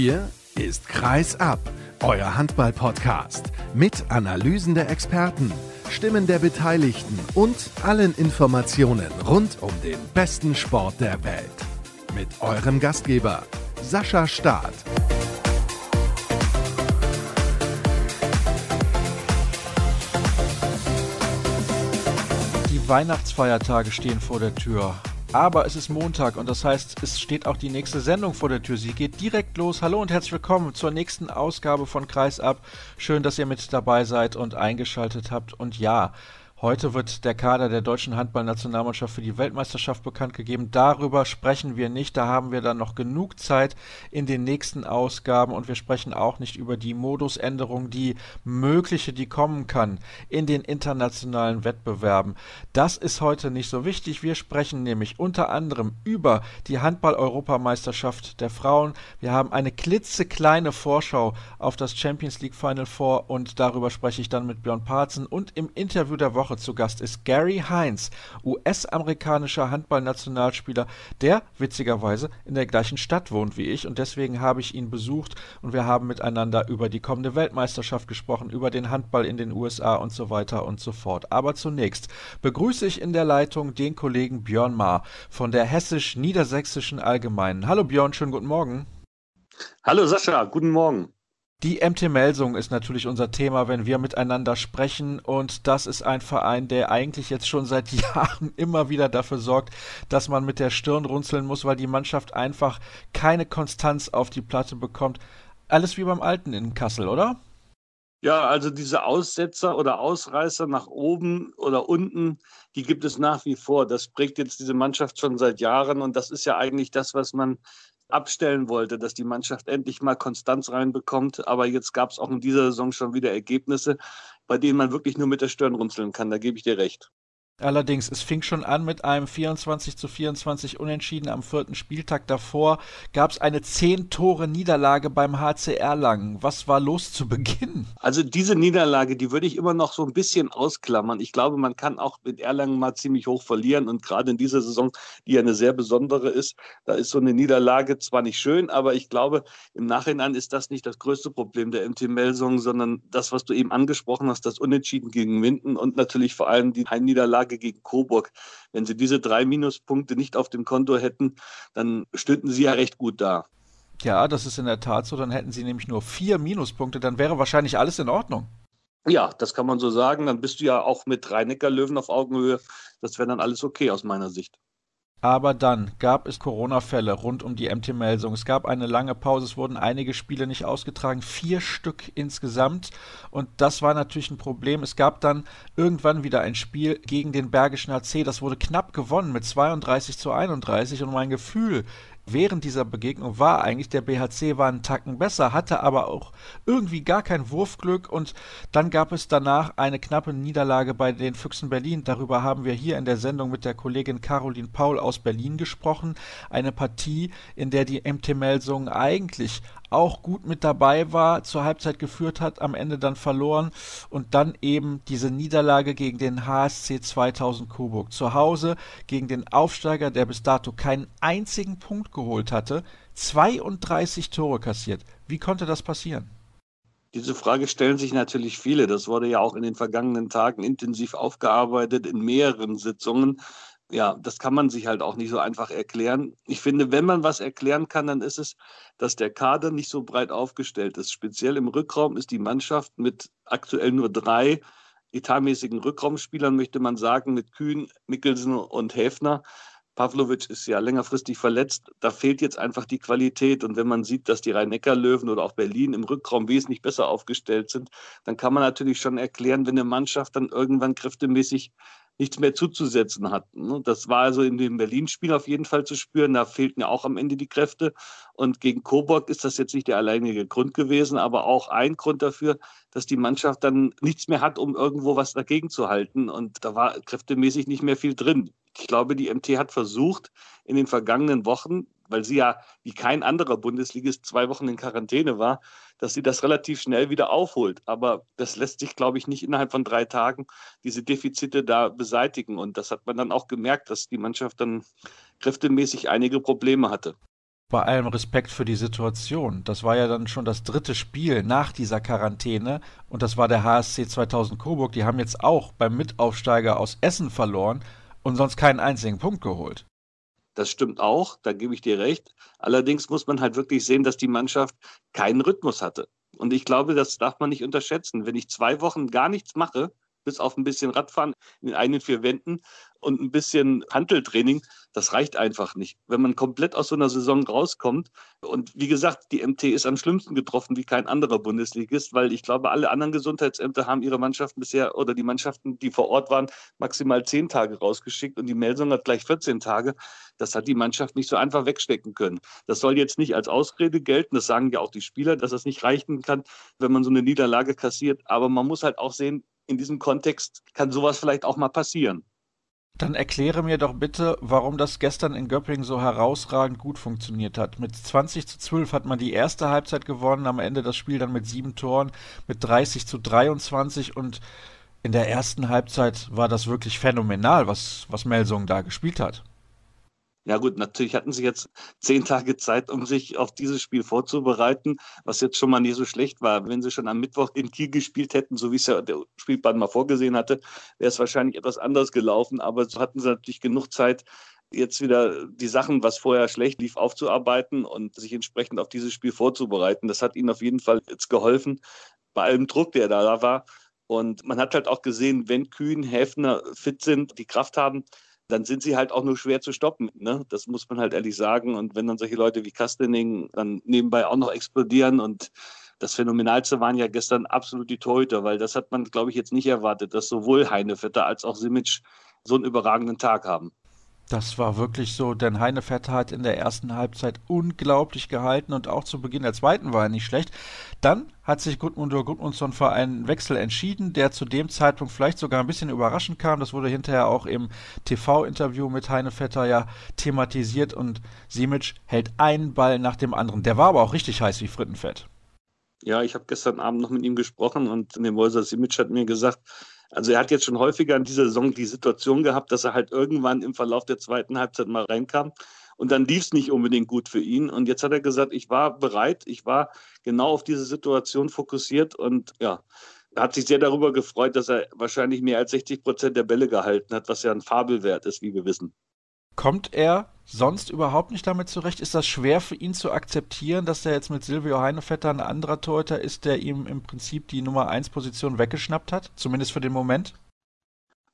Hier ist Kreis ab, euer Handball-Podcast mit Analysen der Experten, Stimmen der Beteiligten und allen Informationen rund um den besten Sport der Welt. Mit eurem Gastgeber Sascha Staat. Die Weihnachtsfeiertage stehen vor der Tür. Aber es ist Montag und das heißt, es steht auch die nächste Sendung vor der Tür. Sie geht direkt los. Hallo und herzlich willkommen zur nächsten Ausgabe von Kreisab. Schön, dass ihr mit dabei seid und eingeschaltet habt. Und ja, Heute wird der Kader der deutschen Handballnationalmannschaft für die Weltmeisterschaft bekannt gegeben. Darüber sprechen wir nicht. Da haben wir dann noch genug Zeit in den nächsten Ausgaben und wir sprechen auch nicht über die Modusänderung, die mögliche, die kommen kann in den internationalen Wettbewerben. Das ist heute nicht so wichtig. Wir sprechen nämlich unter anderem über die Handball-Europameisterschaft der Frauen. Wir haben eine klitzekleine Vorschau auf das Champions League Final Four und darüber spreche ich dann mit Björn Parzen und im Interview der Woche Woche zu Gast ist Gary Hines, US-amerikanischer Handballnationalspieler, der witzigerweise in der gleichen Stadt wohnt wie ich und deswegen habe ich ihn besucht und wir haben miteinander über die kommende Weltmeisterschaft gesprochen, über den Handball in den USA und so weiter und so fort. Aber zunächst begrüße ich in der Leitung den Kollegen Björn Maar von der Hessisch-Niedersächsischen Allgemeinen. Hallo Björn, schönen guten Morgen. Hallo Sascha, guten Morgen. Die MT Melsung ist natürlich unser Thema, wenn wir miteinander sprechen. Und das ist ein Verein, der eigentlich jetzt schon seit Jahren immer wieder dafür sorgt, dass man mit der Stirn runzeln muss, weil die Mannschaft einfach keine Konstanz auf die Platte bekommt. Alles wie beim Alten in Kassel, oder? Ja, also diese Aussetzer oder Ausreißer nach oben oder unten, die gibt es nach wie vor. Das prägt jetzt diese Mannschaft schon seit Jahren und das ist ja eigentlich das, was man abstellen wollte, dass die Mannschaft endlich mal Konstanz reinbekommt. Aber jetzt gab es auch in dieser Saison schon wieder Ergebnisse, bei denen man wirklich nur mit der Stirn runzeln kann. Da gebe ich dir recht. Allerdings, es fing schon an mit einem 24 zu 24 Unentschieden am vierten Spieltag. Davor gab es eine 10 Tore Niederlage beim HC Erlangen. Was war los zu Beginn? Also diese Niederlage, die würde ich immer noch so ein bisschen ausklammern. Ich glaube, man kann auch mit Erlangen mal ziemlich hoch verlieren und gerade in dieser Saison, die ja eine sehr besondere ist, da ist so eine Niederlage zwar nicht schön, aber ich glaube, im Nachhinein ist das nicht das größte Problem der MT Melsung, sondern das, was du eben angesprochen hast, das Unentschieden gegen Minden und natürlich vor allem die Niederlage Niederlage gegen Coburg. Wenn sie diese drei Minuspunkte nicht auf dem Konto hätten, dann stünden sie ja recht gut da. Ja, das ist in der Tat so. Dann hätten sie nämlich nur vier Minuspunkte. Dann wäre wahrscheinlich alles in Ordnung. Ja, das kann man so sagen. Dann bist du ja auch mit Rhein-Neckar-Löwen auf Augenhöhe. Das wäre dann alles okay aus meiner Sicht. Aber dann gab es Corona-Fälle rund um die MT Melsung. Es gab eine lange Pause, es wurden einige Spiele nicht ausgetragen, vier Stück insgesamt. Und das war natürlich ein Problem. Es gab dann irgendwann wieder ein Spiel gegen den Bergischen HC. Das wurde knapp gewonnen mit 32 zu 31. Und mein Gefühl während dieser Begegnung war eigentlich, der BHC war einen Tacken besser, hatte aber auch irgendwie gar kein Wurfglück und dann gab es danach eine knappe Niederlage bei den Füchsen Berlin. Darüber haben wir hier in der Sendung mit der Kollegin Caroline Paul aus Berlin gesprochen. Eine Partie, in der die MT Melsungen eigentlich auch gut mit dabei war, zur Halbzeit geführt hat, am Ende dann verloren und dann eben diese Niederlage gegen den HSC 2000 Coburg zu Hause gegen den Aufsteiger, der bis dato keinen einzigen Punkt geholt hatte, 32 Tore kassiert. Wie konnte das passieren? Diese Frage stellen sich natürlich viele. Das wurde ja auch in den vergangenen Tagen intensiv aufgearbeitet in mehreren Sitzungen ja, das kann man sich halt auch nicht so einfach erklären. Ich finde, wenn man was erklären kann, dann ist es, dass der Kader nicht so breit aufgestellt ist. Speziell im Rückraum ist die Mannschaft mit aktuell nur drei etatmäßigen Rückraumspielern, möchte man sagen, mit Kühn, Mikkelsen und Häfner. Pavlovic ist ja längerfristig verletzt. Da fehlt jetzt einfach die Qualität. Und wenn man sieht, dass die Rhein-Neckar-Löwen oder auch Berlin im Rückraum wesentlich besser aufgestellt sind, dann kann man natürlich schon erklären, wenn eine Mannschaft dann irgendwann kräftemäßig nichts mehr zuzusetzen hatten. Ne? Das war also in dem Berlin-Spiel auf jeden Fall zu spüren. Da fehlten ja auch am Ende die Kräfte. Und gegen Coburg ist das jetzt nicht der alleinige Grund gewesen, aber auch ein Grund dafür, dass die Mannschaft dann nichts mehr hat, um irgendwo was dagegen zu halten. Und da war kräftemäßig nicht mehr viel drin. Ich glaube, die MT hat versucht, in den vergangenen Wochen weil sie ja wie kein anderer Bundesligist zwei Wochen in Quarantäne war, dass sie das relativ schnell wieder aufholt. Aber das lässt sich, glaube ich, nicht innerhalb von drei Tagen diese Defizite da beseitigen. Und das hat man dann auch gemerkt, dass die Mannschaft dann kräftemäßig einige Probleme hatte. bei allem Respekt für die Situation, das war ja dann schon das dritte Spiel nach dieser Quarantäne und das war der HSC 2000 Coburg. Die haben jetzt auch beim Mitaufsteiger aus Essen verloren und sonst keinen einzigen Punkt geholt. Das stimmt auch, da gebe ich dir recht. Allerdings muss man halt wirklich sehen, dass die Mannschaft keinen Rhythmus hatte. Und ich glaube, das darf man nicht unterschätzen. Wenn ich zwei Wochen gar nichts mache, bis auf ein bisschen Radfahren in einen vier Wänden und ein bisschen Handeltraining, das reicht einfach nicht. Wenn man komplett aus so einer Saison rauskommt und wie gesagt, die MT ist am schlimmsten getroffen wie kein anderer Bundesligist, weil ich glaube, alle anderen Gesundheitsämter haben ihre Mannschaften bisher oder die Mannschaften, die vor Ort waren, maximal zehn Tage rausgeschickt und die Melsung hat gleich 14 Tage. Das hat die Mannschaft nicht so einfach wegstecken können. Das soll jetzt nicht als Ausrede gelten, das sagen ja auch die Spieler, dass das nicht reichen kann, wenn man so eine Niederlage kassiert. Aber man muss halt auch sehen, in diesem Kontext kann sowas vielleicht auch mal passieren. Dann erkläre mir doch bitte, warum das gestern in Göppingen so herausragend gut funktioniert hat. Mit 20 zu 12 hat man die erste Halbzeit gewonnen, am Ende das Spiel dann mit sieben Toren, mit 30 zu 23 und in der ersten Halbzeit war das wirklich phänomenal, was, was Melsung da gespielt hat. Ja gut, natürlich hatten sie jetzt zehn Tage Zeit, um sich auf dieses Spiel vorzubereiten, was jetzt schon mal nie so schlecht war. Wenn sie schon am Mittwoch in Kiel gespielt hätten, so wie es ja der Spielplan mal vorgesehen hatte, wäre es wahrscheinlich etwas anders gelaufen. Aber so hatten sie natürlich genug Zeit, jetzt wieder die Sachen, was vorher schlecht lief, aufzuarbeiten und sich entsprechend auf dieses Spiel vorzubereiten. Das hat ihnen auf jeden Fall jetzt geholfen, bei allem Druck, der da war. Und man hat halt auch gesehen, wenn Kühn, Häfner fit sind, die Kraft haben, dann sind sie halt auch nur schwer zu stoppen. Ne? Das muss man halt ehrlich sagen. Und wenn dann solche Leute wie Kastening dann nebenbei auch noch explodieren und das Phänomenalste waren ja gestern absolut die Torhüter, weil das hat man, glaube ich, jetzt nicht erwartet, dass sowohl Heinevetter als auch Simic so einen überragenden Tag haben. Das war wirklich so, denn Heinefetter hat in der ersten Halbzeit unglaublich gehalten und auch zu Beginn der zweiten war er nicht schlecht. Dann hat sich Gudmundur Gudmundsson für einen Wechsel entschieden, der zu dem Zeitpunkt vielleicht sogar ein bisschen überraschend kam. Das wurde hinterher auch im TV-Interview mit Heinefetter ja thematisiert und Simic hält einen Ball nach dem anderen. Der war aber auch richtig heiß wie Frittenfett. Ja, ich habe gestern Abend noch mit ihm gesprochen und Mäuser Simic hat mir gesagt, also er hat jetzt schon häufiger in dieser Saison die Situation gehabt, dass er halt irgendwann im Verlauf der zweiten Halbzeit mal reinkam und dann lief es nicht unbedingt gut für ihn. Und jetzt hat er gesagt, ich war bereit, ich war genau auf diese Situation fokussiert und ja, hat sich sehr darüber gefreut, dass er wahrscheinlich mehr als 60 Prozent der Bälle gehalten hat, was ja ein Fabelwert ist, wie wir wissen. Kommt er sonst überhaupt nicht damit zurecht? Ist das schwer für ihn zu akzeptieren, dass er jetzt mit Silvio Heinevetter ein anderer Torhüter ist, der ihm im Prinzip die Nummer 1 Position weggeschnappt hat? Zumindest für den Moment?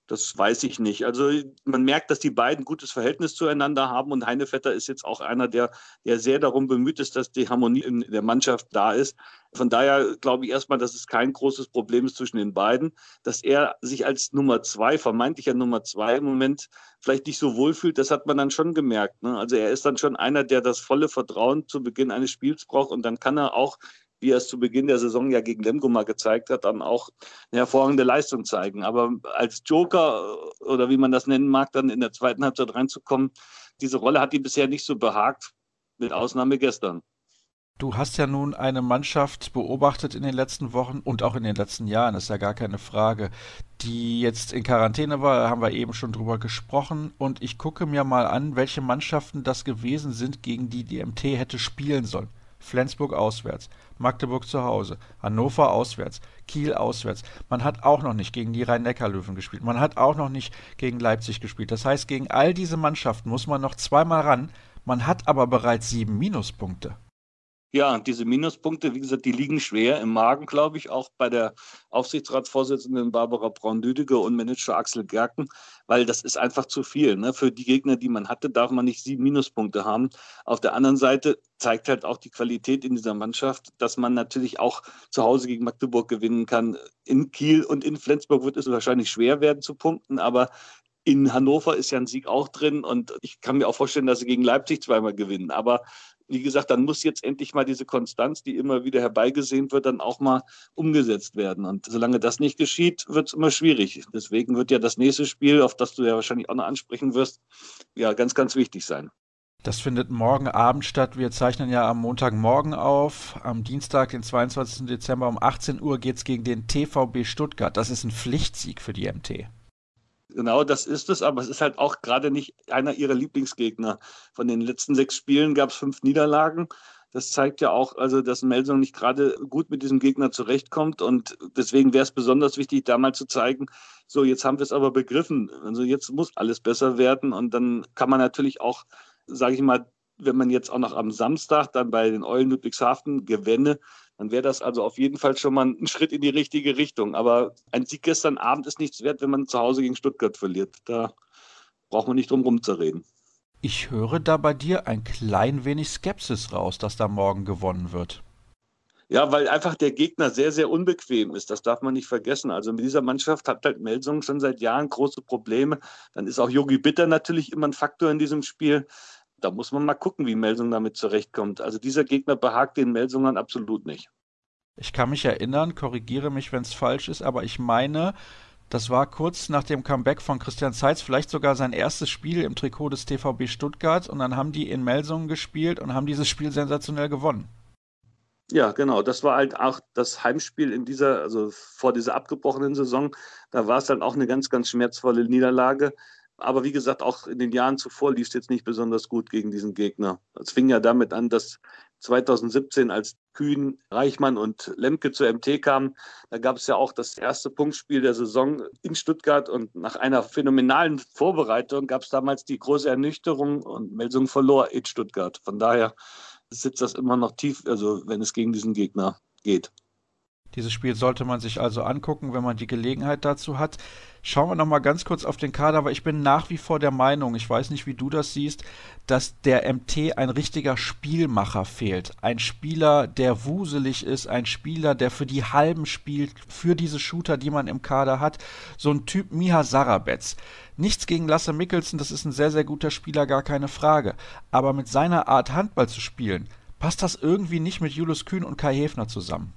Das weiß ich nicht. Also man merkt, dass die beiden gutes Verhältnis zueinander haben und Heinevetter ist jetzt auch einer, der, der sehr darum bemüht ist, dass die Harmonie in der Mannschaft da ist. Von daher glaube ich erstmal, dass es kein großes Problem ist zwischen den beiden, dass er sich als Nummer zwei, vermeintlicher Nummer zwei im Moment vielleicht nicht so wohlfühlt, das hat man dann schon gemerkt. Ne? Also er ist dann schon einer, der das volle Vertrauen zu Beginn eines Spiels braucht und dann kann er auch wie er es zu Beginn der Saison ja gegen Lemgo mal gezeigt hat, dann auch eine hervorragende Leistung zeigen. Aber als Joker äh, oder wie man das nennen mag, dann in der zweiten Halbzeit reinzukommen, diese Rolle hat ihm bisher nicht so behagt, mit Ausnahme gestern. Du hast ja nun eine Mannschaft beobachtet in den letzten Wochen und auch in den letzten Jahren, ist ja gar keine Frage, die jetzt in Quarantäne war, haben wir eben schon drüber gesprochen und ich gucke mir mal an, welche Mannschaften das gewesen sind, gegen die die MT hätte spielen sollen. Flensburg auswärts, Magdeburg zu Hause, Hannover auswärts, Kiel auswärts. Man hat auch noch nicht gegen die Rhein-Neckar-Löwen gespielt. Man hat auch noch nicht gegen Leipzig gespielt. Das heißt, gegen all diese Mannschaften muss man noch zweimal ran. Man hat aber bereits sieben Minuspunkte. Ja, diese Minuspunkte, wie gesagt, die liegen schwer im Magen, glaube ich, auch bei der Aufsichtsratsvorsitzenden Barbara Braun-Lüdecke und Manager Axel Gerken, weil das ist einfach zu viel. Ne? Für die Gegner, die man hatte, darf man nicht sieben Minuspunkte haben. Auf der anderen Seite zeigt halt auch die Qualität in dieser Mannschaft, dass man natürlich auch zu Hause gegen Magdeburg gewinnen kann. In Kiel und in Flensburg wird es wahrscheinlich schwer werden zu punkten, aber in Hannover ist ja ein Sieg auch drin und ich kann mir auch vorstellen, dass sie gegen Leipzig zweimal gewinnen. Aber wie gesagt, dann muss jetzt endlich mal diese Konstanz, die immer wieder herbeigesehnt wird, dann auch mal umgesetzt werden. Und solange das nicht geschieht, wird es immer schwierig. Deswegen wird ja das nächste Spiel, auf das du ja wahrscheinlich auch noch ansprechen wirst, ja ganz, ganz wichtig sein. Das findet morgen Abend statt. Wir zeichnen ja am Montagmorgen auf. Am Dienstag, den 22. Dezember um 18 Uhr geht es gegen den TVB Stuttgart. Das ist ein Pflichtsieg für die MT Genau, das ist es, aber es ist halt auch gerade nicht einer ihrer Lieblingsgegner. Von den letzten sechs Spielen gab es fünf Niederlagen. Das zeigt ja auch, also, dass Melsung nicht gerade gut mit diesem Gegner zurechtkommt. Und deswegen wäre es besonders wichtig, da mal zu zeigen, so, jetzt haben wir es aber begriffen. Also jetzt muss alles besser werden. Und dann kann man natürlich auch, sage ich mal, wenn man jetzt auch noch am Samstag dann bei den Eulen Ludwigshafen gewinne, dann wäre das also auf jeden Fall schon mal ein Schritt in die richtige Richtung. Aber ein Sieg gestern Abend ist nichts wert, wenn man zu Hause gegen Stuttgart verliert. Da braucht man nicht drum rumzureden. Ich höre da bei dir ein klein wenig Skepsis raus, dass da morgen gewonnen wird. Ja, weil einfach der Gegner sehr, sehr unbequem ist. Das darf man nicht vergessen. Also mit dieser Mannschaft hat halt Melsung schon seit Jahren große Probleme. Dann ist auch Yogi Bitter natürlich immer ein Faktor in diesem Spiel da muss man mal gucken, wie Melsung damit zurechtkommt. Also dieser Gegner behagt den Melsungern absolut nicht. Ich kann mich erinnern, korrigiere mich, wenn es falsch ist, aber ich meine, das war kurz nach dem Comeback von Christian Zeitz, vielleicht sogar sein erstes Spiel im Trikot des TVB Stuttgart und dann haben die in Melsungen gespielt und haben dieses Spiel sensationell gewonnen. Ja, genau. Das war halt auch das Heimspiel in dieser, also vor dieser abgebrochenen Saison. Da war es dann auch eine ganz, ganz schmerzvolle Niederlage. Aber wie gesagt, auch in den Jahren zuvor lief es jetzt nicht besonders gut gegen diesen Gegner. Es fing ja damit an, dass 2017, als Kühn, Reichmann und Lemke zur MT kamen, da gab es ja auch das erste Punktspiel der Saison in Stuttgart und nach einer phänomenalen Vorbereitung gab es damals die große Ernüchterung und Melsung verlor in Stuttgart. Von daher sitzt das immer noch tief, also wenn es gegen diesen Gegner geht. Dieses Spiel sollte man sich also angucken, wenn man die Gelegenheit dazu hat. Schauen wir nochmal ganz kurz auf den Kader, aber ich bin nach wie vor der Meinung, ich weiß nicht, wie du das siehst, dass der MT ein richtiger Spielmacher fehlt. Ein Spieler, der wuselig ist, ein Spieler, der für die Halben spielt, für diese Shooter, die man im Kader hat. So ein Typ Miha Sarabetz. Nichts gegen Lasse Mikkelsen, das ist ein sehr, sehr guter Spieler, gar keine Frage. Aber mit seiner Art Handball zu spielen, passt das irgendwie nicht mit Julius Kühn und Kai Hefner zusammen.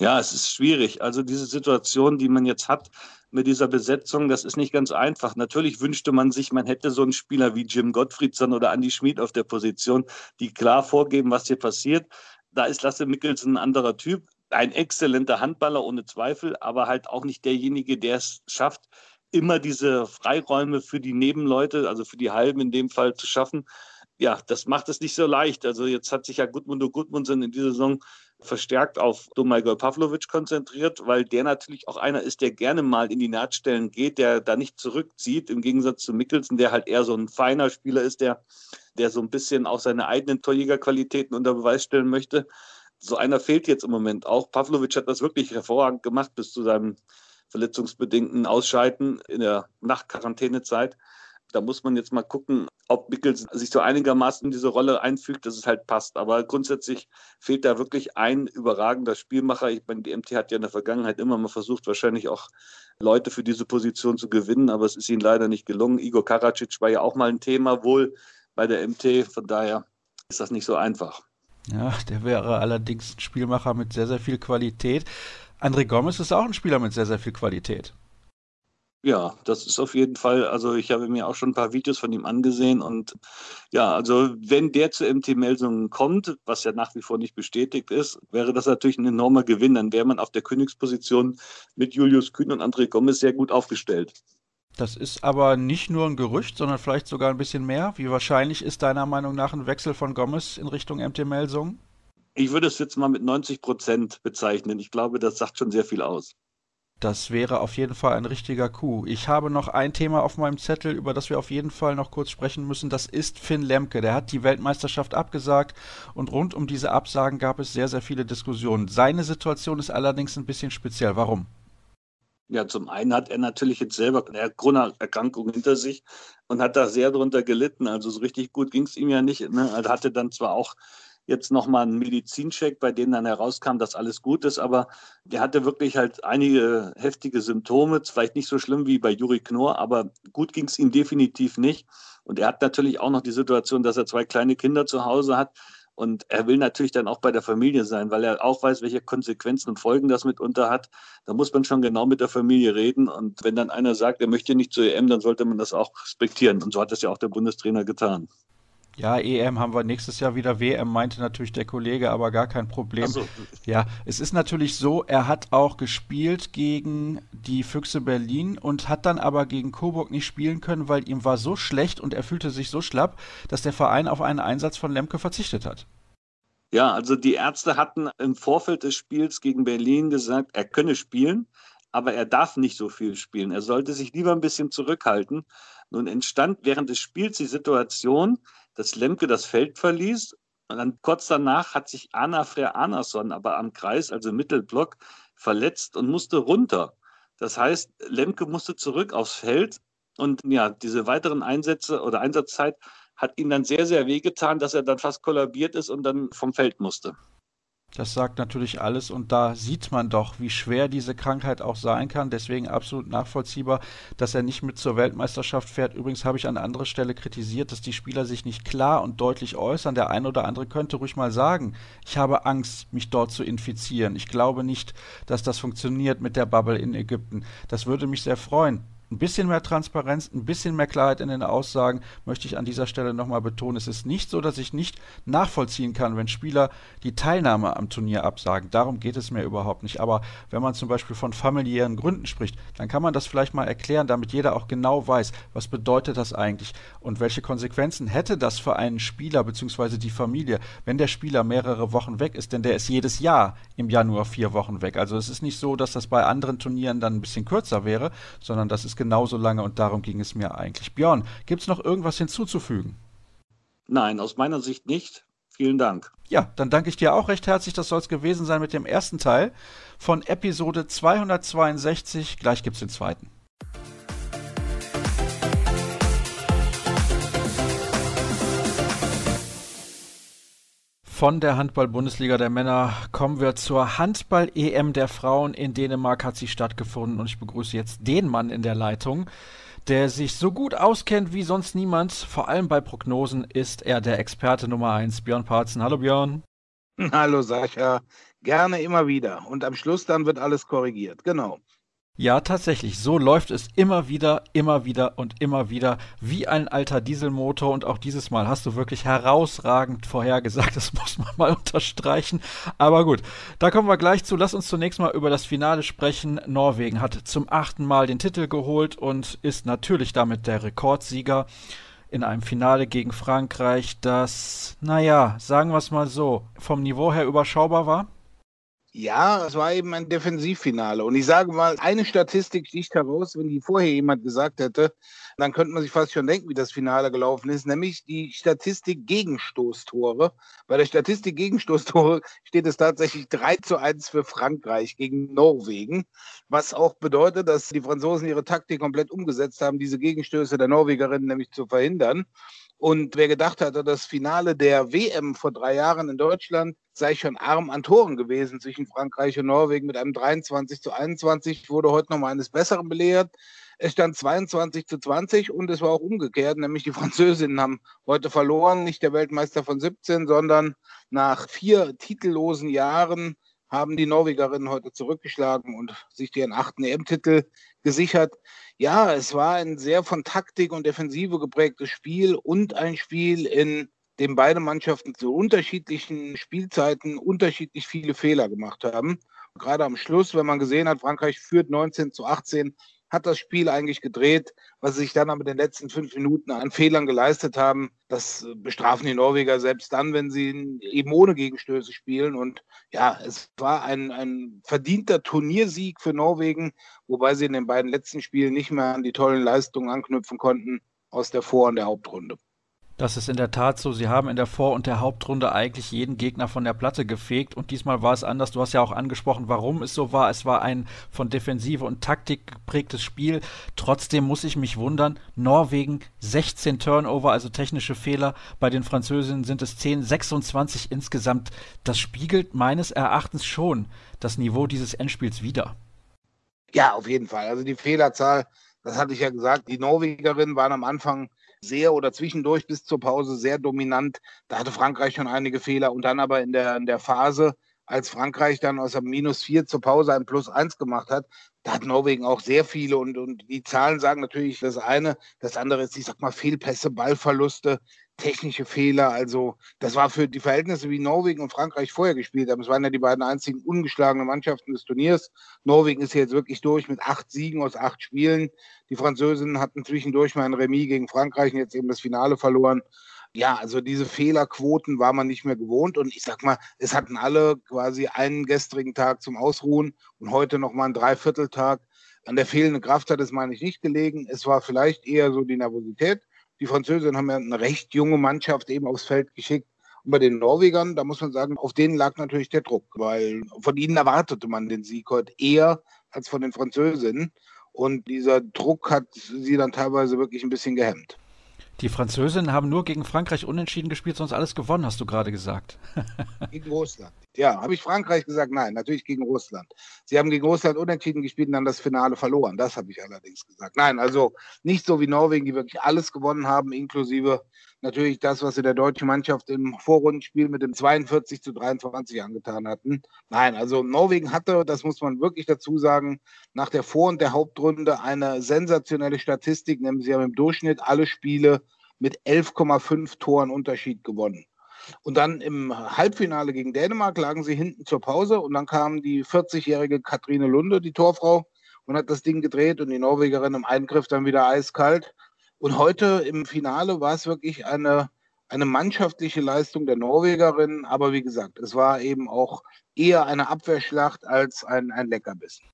Ja, es ist schwierig. Also diese Situation, die man jetzt hat mit dieser Besetzung, das ist nicht ganz einfach. Natürlich wünschte man sich, man hätte so einen Spieler wie Jim Gottfriedson oder Andy Schmid auf der Position, die klar vorgeben, was hier passiert. Da ist Lasse Mikkelsen ein anderer Typ. Ein exzellenter Handballer ohne Zweifel, aber halt auch nicht derjenige, der es schafft, immer diese Freiräume für die Nebenleute, also für die Halben in dem Fall zu schaffen. Ja, das macht es nicht so leicht. Also jetzt hat sich ja Gudmundo Gudmundsen in dieser Saison verstärkt auf Domagoj Pavlovic konzentriert, weil der natürlich auch einer ist, der gerne mal in die Nahtstellen geht, der da nicht zurückzieht, im Gegensatz zu Mikkelsen, der halt eher so ein feiner Spieler ist, der, der so ein bisschen auch seine eigenen Torjägerqualitäten unter Beweis stellen möchte. So einer fehlt jetzt im Moment auch. Pavlovic hat das wirklich hervorragend gemacht bis zu seinem verletzungsbedingten Ausscheiden in der Nachquarantänezeit. Da muss man jetzt mal gucken, ob Mickels sich so einigermaßen in diese Rolle einfügt, dass es halt passt. Aber grundsätzlich fehlt da wirklich ein überragender Spielmacher. Ich meine, die MT hat ja in der Vergangenheit immer mal versucht, wahrscheinlich auch Leute für diese Position zu gewinnen, aber es ist ihnen leider nicht gelungen. Igor Karacic war ja auch mal ein Thema wohl bei der MT. Von daher ist das nicht so einfach. Ja, der wäre allerdings ein Spielmacher mit sehr, sehr viel Qualität. André Gomez ist auch ein Spieler mit sehr, sehr viel Qualität. Ja, das ist auf jeden Fall, also ich habe mir auch schon ein paar Videos von ihm angesehen und ja, also wenn der zu MT Melsungen kommt, was ja nach wie vor nicht bestätigt ist, wäre das natürlich ein enormer Gewinn. Dann wäre man auf der Königsposition mit Julius Kühn und André Gomez sehr gut aufgestellt. Das ist aber nicht nur ein Gerücht, sondern vielleicht sogar ein bisschen mehr. Wie wahrscheinlich ist deiner Meinung nach ein Wechsel von Gomez in Richtung MT Melsungen? Ich würde es jetzt mal mit 90 Prozent bezeichnen. Ich glaube, das sagt schon sehr viel aus. Das wäre auf jeden Fall ein richtiger Coup. Ich habe noch ein Thema auf meinem Zettel, über das wir auf jeden Fall noch kurz sprechen müssen. Das ist Finn Lemke. Der hat die Weltmeisterschaft abgesagt und rund um diese Absagen gab es sehr, sehr viele Diskussionen. Seine Situation ist allerdings ein bisschen speziell. Warum? Ja, zum einen hat er natürlich jetzt selber eine Corona-Erkrankung hinter sich und hat da sehr drunter gelitten. Also so richtig gut ging es ihm ja nicht. Ne? Er hatte dann zwar auch jetzt nochmal einen Medizincheck, bei dem dann herauskam, dass alles gut ist. Aber der hatte wirklich halt einige heftige Symptome, vielleicht nicht so schlimm wie bei Juri Knorr, aber gut ging es ihm definitiv nicht. Und er hat natürlich auch noch die Situation, dass er zwei kleine Kinder zu Hause hat. Und er will natürlich dann auch bei der Familie sein, weil er auch weiß, welche Konsequenzen und Folgen das mitunter hat. Da muss man schon genau mit der Familie reden. Und wenn dann einer sagt, er möchte nicht zur EM, dann sollte man das auch respektieren. Und so hat das ja auch der Bundestrainer getan. Ja, EM haben wir nächstes Jahr wieder. WM meinte natürlich der Kollege, aber gar kein Problem. So. Ja, es ist natürlich so, er hat auch gespielt gegen die Füchse Berlin und hat dann aber gegen Coburg nicht spielen können, weil ihm war so schlecht und er fühlte sich so schlapp, dass der Verein auf einen Einsatz von Lemke verzichtet hat. Ja, also die Ärzte hatten im Vorfeld des Spiels gegen Berlin gesagt, er könne spielen, aber er darf nicht so viel spielen. Er sollte sich lieber ein bisschen zurückhalten. Nun entstand während des Spiels die Situation, dass Lemke das Feld verließ. Und dann kurz danach hat sich Anna Freer Anason aber am Kreis, also Mittelblock, verletzt und musste runter. Das heißt, Lemke musste zurück aufs Feld und ja, diese weiteren Einsätze oder Einsatzzeit hat ihm dann sehr, sehr wehgetan, dass er dann fast kollabiert ist und dann vom Feld musste. Das sagt natürlich alles und da sieht man doch, wie schwer diese Krankheit auch sein kann. Deswegen absolut nachvollziehbar, dass er nicht mit zur Weltmeisterschaft fährt. Übrigens habe ich an anderer Stelle kritisiert, dass die Spieler sich nicht klar und deutlich äußern. Der eine oder andere könnte ruhig mal sagen, ich habe Angst, mich dort zu infizieren. Ich glaube nicht, dass das funktioniert mit der Bubble in Ägypten. Das würde mich sehr freuen. Ein bisschen mehr Transparenz, ein bisschen mehr Klarheit in den Aussagen möchte ich an dieser Stelle nochmal betonen. Es ist nicht so, dass ich nicht nachvollziehen kann, wenn Spieler die Teilnahme am Turnier absagen. Darum geht es mir überhaupt nicht. Aber wenn man zum Beispiel von familiären Gründen spricht, dann kann man das vielleicht mal erklären, damit jeder auch genau weiß, was bedeutet das eigentlich und welche Konsequenzen hätte das für einen Spieler bzw. die Familie, wenn der Spieler mehrere Wochen weg ist. Denn der ist jedes Jahr im Januar vier Wochen weg. Also es ist nicht so, dass das bei anderen Turnieren dann ein bisschen kürzer wäre, sondern das ist genauso lange und darum ging es mir eigentlich. Björn, gibt es noch irgendwas hinzuzufügen? Nein, aus meiner Sicht nicht. Vielen Dank. Ja, dann danke ich dir auch recht herzlich. Das soll es gewesen sein mit dem ersten Teil von Episode 262. Gleich gibt es den zweiten. Von der Handball-Bundesliga der Männer kommen wir zur Handball-EM der Frauen. In Dänemark hat sie stattgefunden und ich begrüße jetzt den Mann in der Leitung, der sich so gut auskennt wie sonst niemand. Vor allem bei Prognosen ist er der Experte Nummer 1, Björn Parzen. Hallo Björn. Hallo Sascha. Gerne immer wieder. Und am Schluss dann wird alles korrigiert. Genau. Ja, tatsächlich. So läuft es immer wieder, immer wieder und immer wieder wie ein alter Dieselmotor. Und auch dieses Mal hast du wirklich herausragend vorhergesagt. Das muss man mal unterstreichen. Aber gut, da kommen wir gleich zu. Lass uns zunächst mal über das Finale sprechen. Norwegen hat zum achten Mal den Titel geholt und ist natürlich damit der Rekordsieger in einem Finale gegen Frankreich, das, naja, sagen wir es mal so, vom Niveau her überschaubar war. Ja, es war eben ein Defensivfinale. Und ich sage mal, eine Statistik sticht heraus, wenn die vorher jemand gesagt hätte, dann könnte man sich fast schon denken, wie das Finale gelaufen ist, nämlich die Statistik Gegenstoßtore. Bei der Statistik Gegenstoßtore steht es tatsächlich 3 zu 1 für Frankreich gegen Norwegen, was auch bedeutet, dass die Franzosen ihre Taktik komplett umgesetzt haben, diese Gegenstöße der Norwegerinnen nämlich zu verhindern. Und wer gedacht hatte, das Finale der WM vor drei Jahren in Deutschland sei schon arm an Toren gewesen zwischen Frankreich und Norwegen mit einem 23 zu 21, wurde heute nochmal eines Besseren belehrt. Es stand 22 zu 20 und es war auch umgekehrt, nämlich die Französinnen haben heute verloren, nicht der Weltmeister von 17, sondern nach vier titellosen Jahren haben die Norwegerinnen heute zurückgeschlagen und sich ihren achten EM-Titel gesichert. Ja, es war ein sehr von Taktik und Defensive geprägtes Spiel und ein Spiel, in dem beide Mannschaften zu unterschiedlichen Spielzeiten unterschiedlich viele Fehler gemacht haben. Gerade am Schluss, wenn man gesehen hat, Frankreich führt 19 zu 18, hat das Spiel eigentlich gedreht. Was sie sich dann aber in den letzten fünf Minuten an Fehlern geleistet haben, das bestrafen die Norweger selbst dann, wenn sie eben ohne Gegenstöße spielen. Und ja, es war ein, ein verdienter Turniersieg für Norwegen, wobei sie in den beiden letzten Spielen nicht mehr an die tollen Leistungen anknüpfen konnten aus der Vor- und der Hauptrunde. Das ist in der Tat so. Sie haben in der Vor- und der Hauptrunde eigentlich jeden Gegner von der Platte gefegt und diesmal war es anders. Du hast ja auch angesprochen, warum es so war. Es war ein von Defensive und Taktik geprägtes Spiel. Trotzdem muss ich mich wundern. Norwegen 16 Turnover, also technische Fehler. Bei den Französinnen sind es 10, 26 insgesamt. Das spiegelt meines Erachtens schon das Niveau dieses Endspiels wider. Ja, auf jeden Fall. Also die Fehlerzahl, das hatte ich ja gesagt, die Norwegerinnen waren am Anfang sehr oder zwischendurch bis zur Pause sehr dominant. Da hatte Frankreich schon einige Fehler und dann aber in der, in der Phase, als Frankreich dann aus einem Minus 4 zur Pause ein Plus 1 gemacht hat, da hat Norwegen auch sehr viele und, und die Zahlen sagen natürlich das eine. Das andere ist, ich sag mal, Fehlpässe, Ballverluste, technische Fehler. Also das war für die Verhältnisse, wie Norwegen und Frankreich vorher gespielt haben. Es waren ja die beiden einzigen ungeschlagenen Mannschaften des Turniers. Norwegen ist jetzt wirklich durch mit acht Siegen aus acht Spielen. Die Französinnen hatten zwischendurch mal ein Remis gegen Frankreich und jetzt eben das Finale verloren. Ja, also diese Fehlerquoten war man nicht mehr gewohnt. Und ich sag mal, es hatten alle quasi einen gestrigen Tag zum Ausruhen und heute nochmal einen Dreivierteltag. An der fehlenden Kraft hat es, meine ich, nicht gelegen. Es war vielleicht eher so die Nervosität. Die Französinnen haben ja eine recht junge Mannschaft eben aufs Feld geschickt. Und bei den Norwegern, da muss man sagen, auf denen lag natürlich der Druck, weil von ihnen erwartete man den Sieg heute eher als von den Französinnen. Und dieser Druck hat sie dann teilweise wirklich ein bisschen gehemmt. Die Französinnen haben nur gegen Frankreich unentschieden gespielt, sonst alles gewonnen, hast du gerade gesagt. gegen Russland. Ja, habe ich Frankreich gesagt? Nein, natürlich gegen Russland. Sie haben gegen Russland unentschieden gespielt und dann das Finale verloren. Das habe ich allerdings gesagt. Nein, also nicht so wie Norwegen, die wirklich alles gewonnen haben, inklusive natürlich das, was sie der deutschen Mannschaft im Vorrundenspiel mit dem 42 zu 23 angetan hatten. Nein, also Norwegen hatte, das muss man wirklich dazu sagen, nach der Vor- und der Hauptrunde eine sensationelle Statistik, nämlich sie haben im Durchschnitt alle Spiele mit 11,5 Toren Unterschied gewonnen. Und dann im Halbfinale gegen Dänemark lagen sie hinten zur Pause und dann kam die 40-jährige Katrine Lunde, die Torfrau, und hat das Ding gedreht und die Norwegerin im Eingriff dann wieder eiskalt. Und heute im Finale war es wirklich eine, eine mannschaftliche Leistung der Norwegerin. Aber wie gesagt, es war eben auch eher eine Abwehrschlacht als ein, ein Leckerbissen.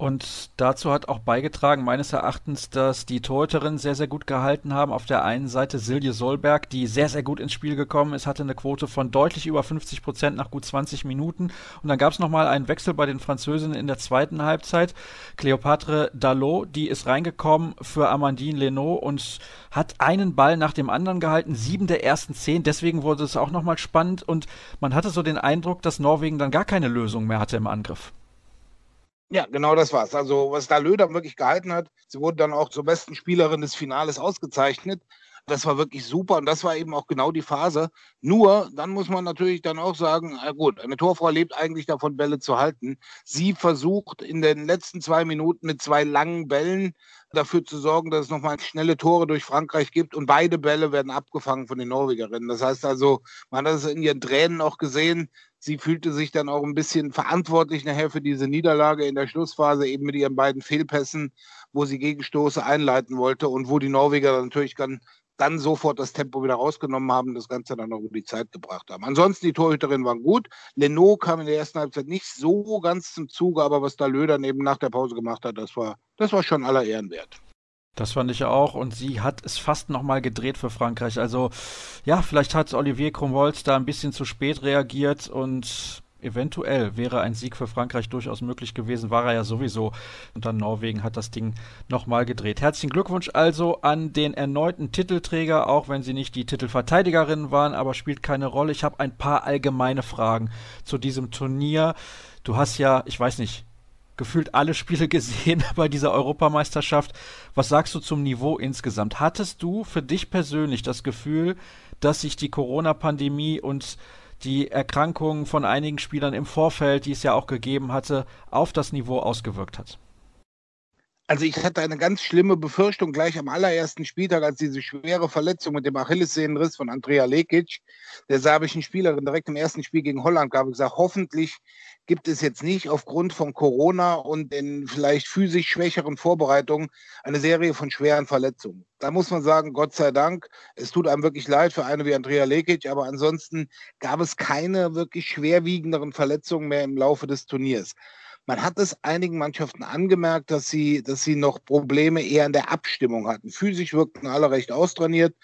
Und dazu hat auch beigetragen, meines Erachtens, dass die Torhüterinnen sehr, sehr gut gehalten haben. Auf der einen Seite Silje Solberg, die sehr, sehr gut ins Spiel gekommen ist, hatte eine Quote von deutlich über 50 Prozent nach gut 20 Minuten. Und dann gab es nochmal einen Wechsel bei den Französinnen in der zweiten Halbzeit. Cleopatre Dallot, die ist reingekommen für Amandine Lenoir und hat einen Ball nach dem anderen gehalten, sieben der ersten zehn. Deswegen wurde es auch nochmal spannend und man hatte so den Eindruck, dass Norwegen dann gar keine Lösung mehr hatte im Angriff. Ja, genau das war's. Also, was da Löder wirklich gehalten hat, sie wurde dann auch zur besten Spielerin des Finales ausgezeichnet. Das war wirklich super und das war eben auch genau die Phase. Nur, dann muss man natürlich dann auch sagen, na gut, eine Torfrau lebt eigentlich davon, Bälle zu halten. Sie versucht in den letzten zwei Minuten mit zwei langen Bällen dafür zu sorgen, dass es nochmal schnelle Tore durch Frankreich gibt und beide Bälle werden abgefangen von den Norwegerinnen. Das heißt also, man hat es in ihren Tränen auch gesehen, sie fühlte sich dann auch ein bisschen verantwortlich nachher für diese Niederlage in der Schlussphase, eben mit ihren beiden Fehlpässen, wo sie Gegenstoße einleiten wollte und wo die Norweger natürlich dann, dann sofort das Tempo wieder rausgenommen haben, das Ganze dann auch über die Zeit gebracht haben. Ansonsten, die Torhüterinnen waren gut. Leno kam in der ersten Halbzeit nicht so ganz zum Zuge, aber was da Löder neben nach der Pause gemacht hat, das war, das war schon aller Ehren wert. Das fand ich auch und sie hat es fast nochmal gedreht für Frankreich. Also ja, vielleicht hat Olivier Cromwolz da ein bisschen zu spät reagiert und eventuell wäre ein Sieg für Frankreich durchaus möglich gewesen, war er ja sowieso. Und dann Norwegen hat das Ding nochmal gedreht. Herzlichen Glückwunsch also an den erneuten Titelträger, auch wenn sie nicht die Titelverteidigerinnen waren, aber spielt keine Rolle. Ich habe ein paar allgemeine Fragen zu diesem Turnier. Du hast ja, ich weiß nicht, gefühlt alle Spiele gesehen bei dieser Europameisterschaft. Was sagst du zum Niveau insgesamt? Hattest du für dich persönlich das Gefühl, dass sich die Corona-Pandemie und die Erkrankungen von einigen Spielern im Vorfeld, die es ja auch gegeben hatte, auf das Niveau ausgewirkt hat? Also ich hatte eine ganz schlimme Befürchtung gleich am allerersten Spieltag, als diese schwere Verletzung mit dem Achillessehnenriss von Andrea Lekic, der serbischen Spielerin, direkt im ersten Spiel gegen Holland gab. Ich gesagt, hoffentlich gibt es jetzt nicht aufgrund von Corona und den vielleicht physisch schwächeren Vorbereitungen eine Serie von schweren Verletzungen. Da muss man sagen, Gott sei Dank, es tut einem wirklich leid für eine wie Andrea Lekic, aber ansonsten gab es keine wirklich schwerwiegenderen Verletzungen mehr im Laufe des Turniers. Man hat es einigen Mannschaften angemerkt, dass sie, dass sie noch Probleme eher in der Abstimmung hatten. Physisch wirkten alle recht austrainiert.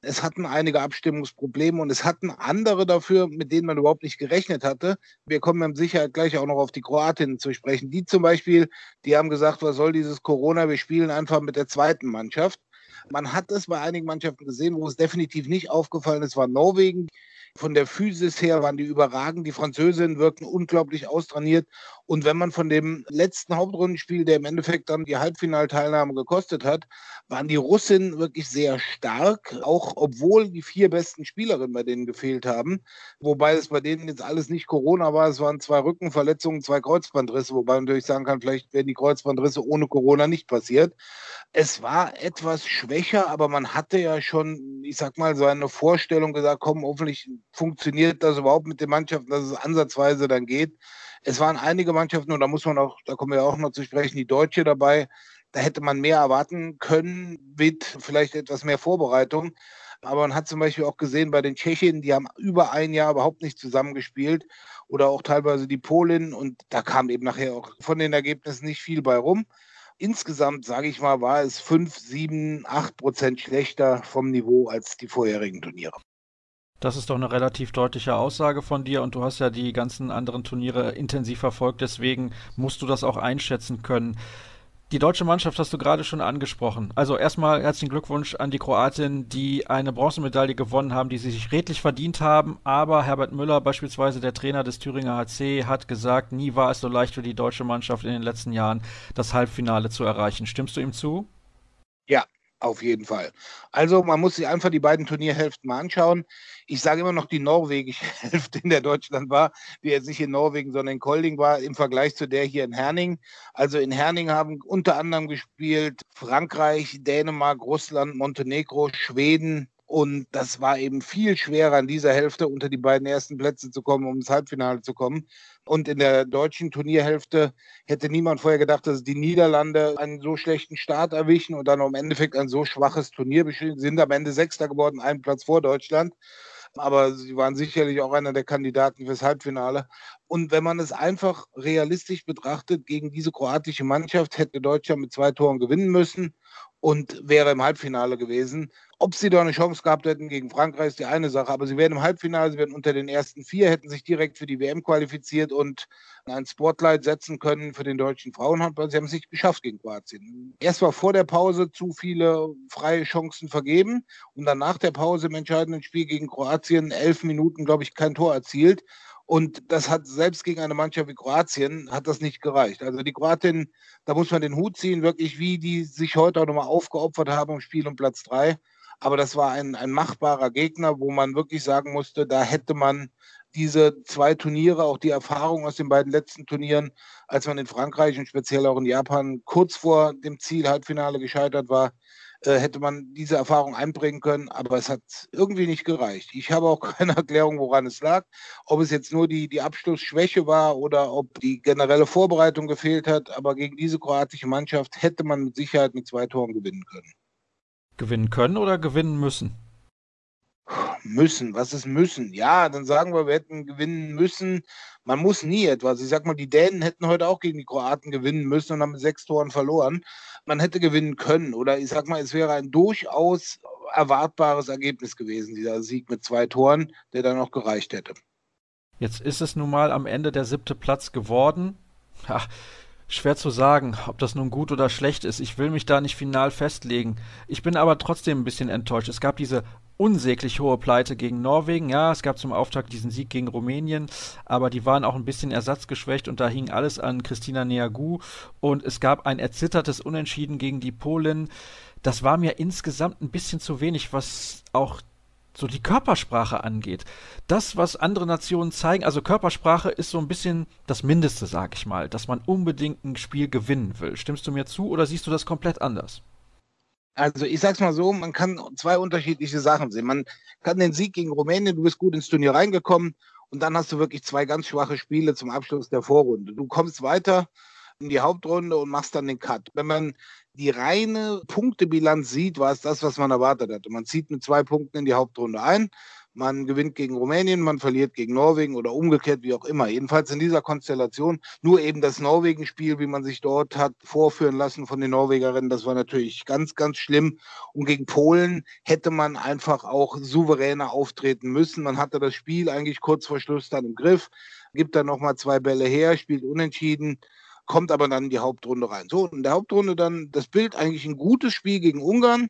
Es hatten einige Abstimmungsprobleme und es hatten andere dafür, mit denen man überhaupt nicht gerechnet hatte. Wir kommen mit Sicherheit gleich auch noch auf die Kroatinnen zu sprechen. Die zum Beispiel, die haben gesagt, was soll dieses Corona? Wir spielen einfach mit der zweiten Mannschaft. Man hat es bei einigen Mannschaften gesehen, wo es definitiv nicht aufgefallen ist, war Norwegen. Von der Physis her waren die überragend. Die Französinnen wirkten unglaublich austrainiert. Und wenn man von dem letzten Hauptrundenspiel, der im Endeffekt dann die Halbfinalteilnahme gekostet hat, waren die Russinnen wirklich sehr stark, auch obwohl die vier besten Spielerinnen bei denen gefehlt haben. Wobei es bei denen jetzt alles nicht Corona war. Es waren zwei Rückenverletzungen, zwei Kreuzbandrisse, wobei man natürlich sagen kann, vielleicht wären die Kreuzbandrisse ohne Corona nicht passiert. Es war etwas schwächer, aber man hatte ja schon, ich sag mal, so eine Vorstellung gesagt, komm, hoffentlich funktioniert das überhaupt mit den Mannschaften, dass es ansatzweise dann geht. Es waren einige Mannschaften, und da muss man auch, da kommen wir auch noch zu sprechen, die Deutsche dabei. Da hätte man mehr erwarten können mit vielleicht etwas mehr Vorbereitung. Aber man hat zum Beispiel auch gesehen bei den Tschechen, die haben über ein Jahr überhaupt nicht zusammengespielt oder auch teilweise die Polen und da kam eben nachher auch von den Ergebnissen nicht viel bei rum. Insgesamt, sage ich mal, war es 5, 7, 8 Prozent schlechter vom Niveau als die vorherigen Turniere. Das ist doch eine relativ deutliche Aussage von dir und du hast ja die ganzen anderen Turniere intensiv verfolgt, deswegen musst du das auch einschätzen können. Die deutsche Mannschaft hast du gerade schon angesprochen. Also erstmal herzlichen Glückwunsch an die Kroatin, die eine Bronzemedaille gewonnen haben, die sie sich redlich verdient haben. Aber Herbert Müller, beispielsweise der Trainer des Thüringer HC, hat gesagt, nie war es so leicht für die deutsche Mannschaft in den letzten Jahren, das Halbfinale zu erreichen. Stimmst du ihm zu? Ja, auf jeden Fall. Also man muss sich einfach die beiden Turnierhälften mal anschauen. Ich sage immer noch die norwegische Hälfte, in der Deutschland war, die jetzt nicht in Norwegen, sondern in Kolding war, im Vergleich zu der hier in Herning. Also in Herning haben unter anderem gespielt Frankreich, Dänemark, Russland, Montenegro, Schweden, und das war eben viel schwerer, in dieser Hälfte unter die beiden ersten Plätze zu kommen, um ins Halbfinale zu kommen. Und in der deutschen Turnierhälfte hätte niemand vorher gedacht, dass die Niederlande einen so schlechten Start erwischen und dann im Endeffekt ein so schwaches Turnier sind am Ende Sechster geworden, einen Platz vor Deutschland. Aber sie waren sicherlich auch einer der Kandidaten fürs Halbfinale. Und wenn man es einfach realistisch betrachtet, gegen diese kroatische Mannschaft hätte Deutschland mit zwei Toren gewinnen müssen und wäre im Halbfinale gewesen. Ob sie da eine Chance gehabt hätten gegen Frankreich, ist die eine Sache, aber sie wären im Halbfinale, sie wären unter den ersten vier, hätten sich direkt für die WM qualifiziert und ein Spotlight setzen können für den deutschen Frauenhandball. Sie haben es nicht geschafft gegen Kroatien. Erst war vor der Pause zu viele freie Chancen vergeben und dann nach der Pause im entscheidenden Spiel gegen Kroatien elf Minuten, glaube ich, kein Tor erzielt. Und das hat selbst gegen eine Mannschaft wie Kroatien hat das nicht gereicht. Also die Kroatin, da muss man den Hut ziehen, wirklich, wie die sich heute auch nochmal aufgeopfert haben im Spiel um Platz drei. Aber das war ein, ein machbarer Gegner, wo man wirklich sagen musste, da hätte man diese zwei Turniere, auch die Erfahrung aus den beiden letzten Turnieren, als man in Frankreich und speziell auch in Japan kurz vor dem Ziel Halbfinale gescheitert war, hätte man diese Erfahrung einbringen können, aber es hat irgendwie nicht gereicht. Ich habe auch keine Erklärung, woran es lag. Ob es jetzt nur die, die Abschlussschwäche war oder ob die generelle Vorbereitung gefehlt hat, aber gegen diese kroatische Mannschaft hätte man mit Sicherheit mit zwei Toren gewinnen können. Gewinnen können oder gewinnen müssen? Müssen, was ist müssen? Ja, dann sagen wir, wir hätten gewinnen müssen. Man muss nie etwas. Ich sag mal, die Dänen hätten heute auch gegen die Kroaten gewinnen müssen und haben mit sechs Toren verloren. Man hätte gewinnen können. Oder ich sag mal, es wäre ein durchaus erwartbares Ergebnis gewesen, dieser Sieg mit zwei Toren, der dann auch gereicht hätte. Jetzt ist es nun mal am Ende der siebte Platz geworden. Ach, Schwer zu sagen, ob das nun gut oder schlecht ist. Ich will mich da nicht final festlegen. Ich bin aber trotzdem ein bisschen enttäuscht. Es gab diese unsäglich hohe Pleite gegen Norwegen. Ja, es gab zum Auftakt diesen Sieg gegen Rumänien, aber die waren auch ein bisschen ersatzgeschwächt und da hing alles an Christina Neagu und es gab ein erzittertes Unentschieden gegen die Polen. Das war mir insgesamt ein bisschen zu wenig, was auch so die Körpersprache angeht. Das, was andere Nationen zeigen, also Körpersprache ist so ein bisschen das Mindeste, sag ich mal, dass man unbedingt ein Spiel gewinnen will. Stimmst du mir zu oder siehst du das komplett anders? Also ich sag's mal so, man kann zwei unterschiedliche Sachen sehen. Man kann den Sieg gegen Rumänien, du bist gut ins Turnier reingekommen und dann hast du wirklich zwei ganz schwache Spiele zum Abschluss der Vorrunde. Du kommst weiter in die Hauptrunde und machst dann den Cut. Wenn man die reine Punktebilanz sieht, war es das, was man erwartet hatte. Man zieht mit zwei Punkten in die Hauptrunde ein, man gewinnt gegen Rumänien, man verliert gegen Norwegen oder umgekehrt, wie auch immer. Jedenfalls in dieser Konstellation. Nur eben das Norwegen-Spiel, wie man sich dort hat vorführen lassen von den Norwegerinnen, das war natürlich ganz, ganz schlimm. Und gegen Polen hätte man einfach auch souveräner auftreten müssen. Man hatte das Spiel eigentlich kurz vor Schluss dann im Griff, gibt dann nochmal zwei Bälle her, spielt unentschieden kommt aber dann in die Hauptrunde rein. So, in der Hauptrunde dann das Bild eigentlich ein gutes Spiel gegen Ungarn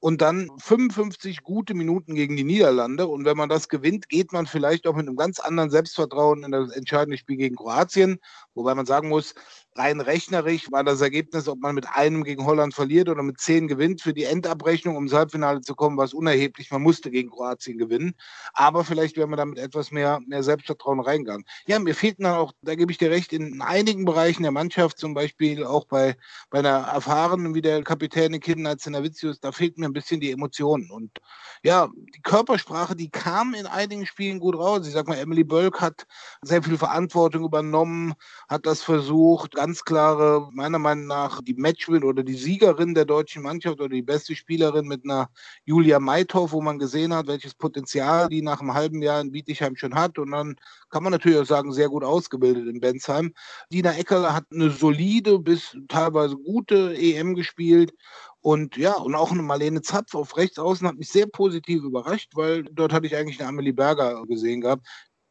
und dann 55 gute Minuten gegen die Niederlande. Und wenn man das gewinnt, geht man vielleicht auch mit einem ganz anderen Selbstvertrauen in das entscheidende Spiel gegen Kroatien. Wobei man sagen muss, rein rechnerisch war das Ergebnis, ob man mit einem gegen Holland verliert oder mit zehn gewinnt, für die Endabrechnung, um ins Halbfinale zu kommen, war es unerheblich. Man musste gegen Kroatien gewinnen. Aber vielleicht wäre man damit etwas mehr, mehr Selbstvertrauen reingegangen. Ja, mir fehlten dann auch, da gebe ich dir recht, in einigen Bereichen der Mannschaft, zum Beispiel auch bei, bei einer erfahrenen wie der Kapitän Kinden als Senavicius, da fehlt mir ein bisschen die Emotionen. Und ja, die Körpersprache, die kam in einigen Spielen gut raus. Ich sag mal, Emily Bölk hat sehr viel Verantwortung übernommen, hat das versucht, ganz klare, meiner Meinung nach, die Matchwin oder die Siegerin der deutschen Mannschaft oder die beste Spielerin mit einer Julia Meithoff, wo man gesehen hat, welches Potenzial die nach einem halben Jahr in Bietigheim schon hat. Und dann kann man natürlich auch sagen, sehr gut ausgebildet in Bensheim. Dina Eckerle hat eine solide bis teilweise gute EM gespielt. Und ja, und auch eine Marlene Zapf auf rechts außen hat mich sehr positiv überrascht, weil dort hatte ich eigentlich eine Amelie Berger gesehen gehabt,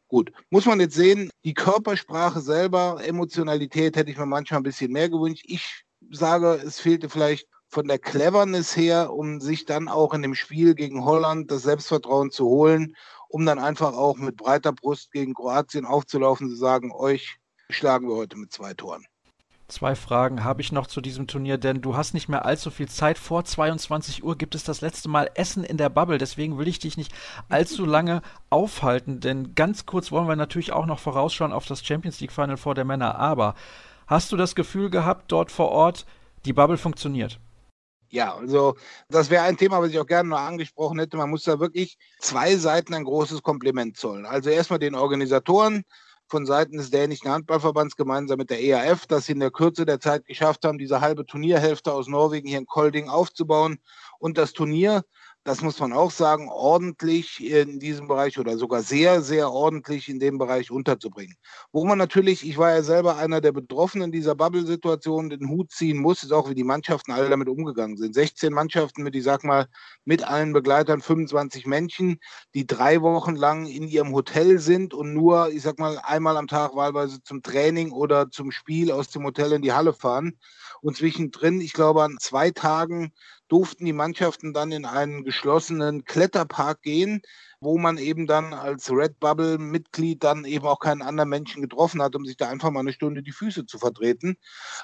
Gut, muss man jetzt sehen, die Körpersprache selber, Emotionalität hätte ich mir manchmal ein bisschen mehr gewünscht. Ich sage, es fehlte vielleicht von der Cleverness her, um sich dann auch in dem Spiel gegen Holland das Selbstvertrauen zu holen, um dann einfach auch mit breiter Brust gegen Kroatien aufzulaufen, zu sagen, euch schlagen wir heute mit zwei Toren. Zwei Fragen habe ich noch zu diesem Turnier, denn du hast nicht mehr allzu viel Zeit. Vor 22 Uhr gibt es das letzte Mal Essen in der Bubble. Deswegen will ich dich nicht allzu lange aufhalten, denn ganz kurz wollen wir natürlich auch noch vorausschauen auf das Champions League Final vor der Männer. Aber hast du das Gefühl gehabt, dort vor Ort, die Bubble funktioniert? Ja, also das wäre ein Thema, was ich auch gerne noch angesprochen hätte. Man muss da wirklich zwei Seiten ein großes Kompliment zollen. Also erstmal den Organisatoren, von Seiten des dänischen Handballverbands gemeinsam mit der EAF, dass sie in der Kürze der Zeit geschafft haben, diese halbe Turnierhälfte aus Norwegen hier in Kolding aufzubauen. Und das Turnier das muss man auch sagen, ordentlich in diesem Bereich oder sogar sehr, sehr ordentlich in dem Bereich unterzubringen. Wo man natürlich, ich war ja selber einer der Betroffenen dieser Bubble-Situation, den Hut ziehen muss, ist auch, wie die Mannschaften alle damit umgegangen sind. 16 Mannschaften mit, ich sag mal, mit allen Begleitern, 25 Menschen, die drei Wochen lang in ihrem Hotel sind und nur, ich sag mal, einmal am Tag wahlweise zum Training oder zum Spiel aus dem Hotel in die Halle fahren. Und zwischendrin, ich glaube, an zwei Tagen durften die Mannschaften dann in einen geschlossenen Kletterpark gehen, wo man eben dann als Red Bubble-Mitglied dann eben auch keinen anderen Menschen getroffen hat, um sich da einfach mal eine Stunde die Füße zu vertreten.